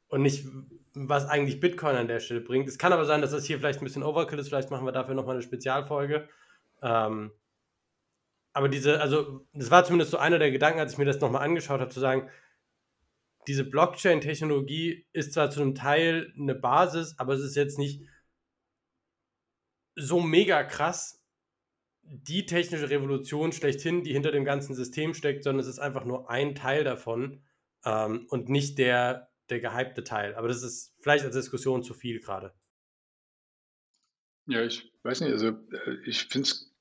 und nicht, was eigentlich Bitcoin an der Stelle bringt. Es kann aber sein, dass das hier vielleicht ein bisschen Overkill ist, vielleicht machen wir dafür nochmal eine Spezialfolge. Ähm, aber diese, also, das war zumindest so einer der Gedanken, als ich mir das nochmal angeschaut habe, zu sagen, diese Blockchain-Technologie ist zwar zu einem Teil eine Basis, aber es ist jetzt nicht so mega krass, die technische Revolution schlechthin, die hinter dem ganzen System steckt, sondern es ist einfach nur ein Teil davon ähm, und nicht der, der gehypte Teil. Aber das ist vielleicht als Diskussion zu viel gerade. Ja, ich weiß nicht, also äh, ich finde es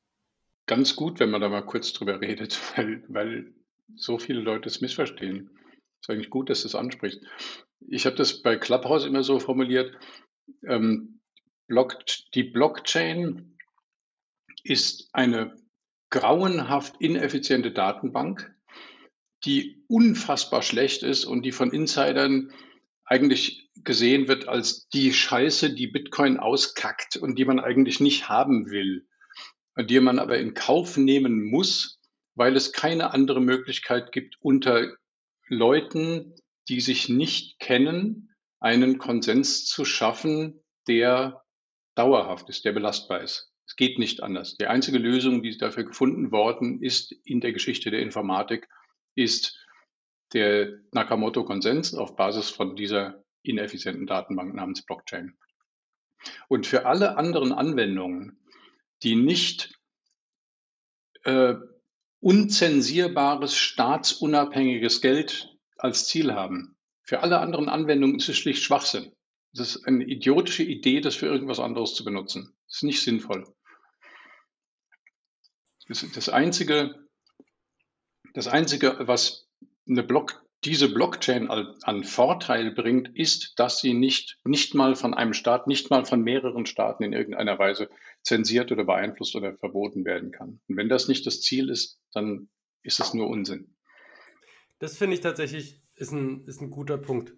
ganz gut, wenn man da mal kurz drüber redet, weil, weil so viele Leute es missverstehen. Es ist eigentlich gut, dass du es ansprichst. Ich habe das bei Clubhouse immer so formuliert, ähm, Block, die Blockchain ist eine grauenhaft ineffiziente Datenbank, die unfassbar schlecht ist und die von Insidern eigentlich gesehen wird als die Scheiße, die Bitcoin auskackt und die man eigentlich nicht haben will, die man aber in Kauf nehmen muss, weil es keine andere Möglichkeit gibt, unter Leuten, die sich nicht kennen, einen Konsens zu schaffen, der dauerhaft ist, der belastbar ist. Es geht nicht anders. Die einzige Lösung, die dafür gefunden worden ist in der Geschichte der Informatik, ist der Nakamoto-Konsens auf Basis von dieser ineffizienten Datenbank namens Blockchain. Und für alle anderen Anwendungen, die nicht äh, unzensierbares, staatsunabhängiges Geld als Ziel haben, für alle anderen Anwendungen ist es schlicht Schwachsinn. Es ist eine idiotische Idee, das für irgendwas anderes zu benutzen. Das ist nicht sinnvoll. Das, Einzige, das Einzige, was eine Block, diese Blockchain an Vorteil bringt, ist, dass sie nicht, nicht mal von einem Staat, nicht mal von mehreren Staaten in irgendeiner Weise zensiert oder beeinflusst oder verboten werden kann. Und wenn das nicht das Ziel ist, dann ist es nur Unsinn. Das finde ich tatsächlich ist ein, ist ein guter Punkt.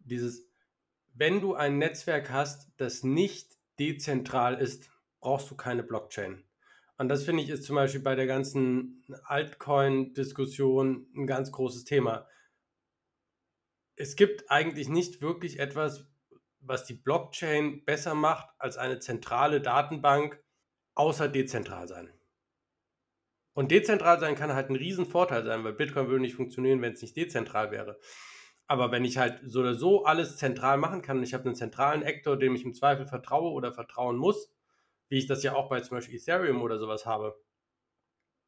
Dieses, wenn du ein Netzwerk hast, das nicht dezentral ist, brauchst du keine Blockchain. Und das finde ich ist zum Beispiel bei der ganzen Altcoin-Diskussion ein ganz großes Thema. Es gibt eigentlich nicht wirklich etwas, was die Blockchain besser macht als eine zentrale Datenbank, außer dezentral sein. Und dezentral sein kann halt ein Riesenvorteil sein, weil Bitcoin würde nicht funktionieren, wenn es nicht dezentral wäre. Aber wenn ich halt so oder so alles zentral machen kann und ich habe einen zentralen Actor, dem ich im Zweifel vertraue oder vertrauen muss, wie ich das ja auch bei zum Beispiel Ethereum oder sowas habe,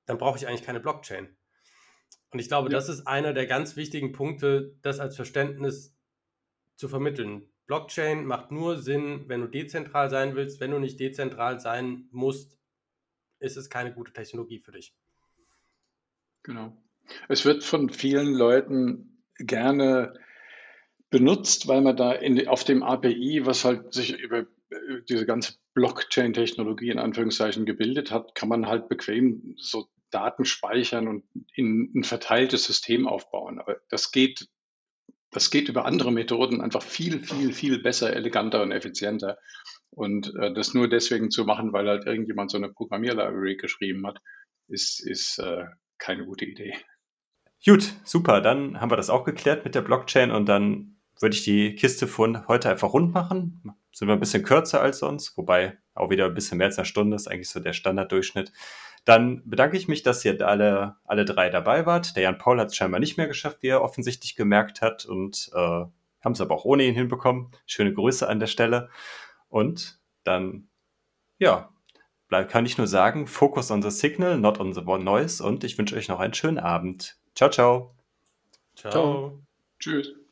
dann brauche ich eigentlich keine Blockchain. Und ich glaube, ja. das ist einer der ganz wichtigen Punkte, das als Verständnis zu vermitteln. Blockchain macht nur Sinn, wenn du dezentral sein willst. Wenn du nicht dezentral sein musst, ist es keine gute Technologie für dich. Genau. Es wird von vielen Leuten gerne benutzt, weil man da in, auf dem API, was halt sich über diese ganze Blockchain-Technologie in Anführungszeichen gebildet hat, kann man halt bequem so Daten speichern und in ein verteiltes System aufbauen. Aber das geht, das geht über andere Methoden einfach viel, viel, viel besser, eleganter und effizienter. Und äh, das nur deswegen zu machen, weil halt irgendjemand so eine Programmierlibrary geschrieben hat, ist, ist äh, keine gute Idee. Gut, super. Dann haben wir das auch geklärt mit der Blockchain und dann würde ich die Kiste von heute einfach rund machen sind wir ein bisschen kürzer als sonst, wobei auch wieder ein bisschen mehr als eine Stunde ist eigentlich so der Standarddurchschnitt. Dann bedanke ich mich, dass ihr alle, alle drei dabei wart. Der Jan Paul hat es scheinbar nicht mehr geschafft, wie er offensichtlich gemerkt hat und äh, haben es aber auch ohne ihn hinbekommen. Schöne Grüße an der Stelle. Und dann, ja, bleib, kann ich nur sagen, focus on the signal, not on the noise und ich wünsche euch noch einen schönen Abend. Ciao, ciao. Ciao. ciao. Tschüss.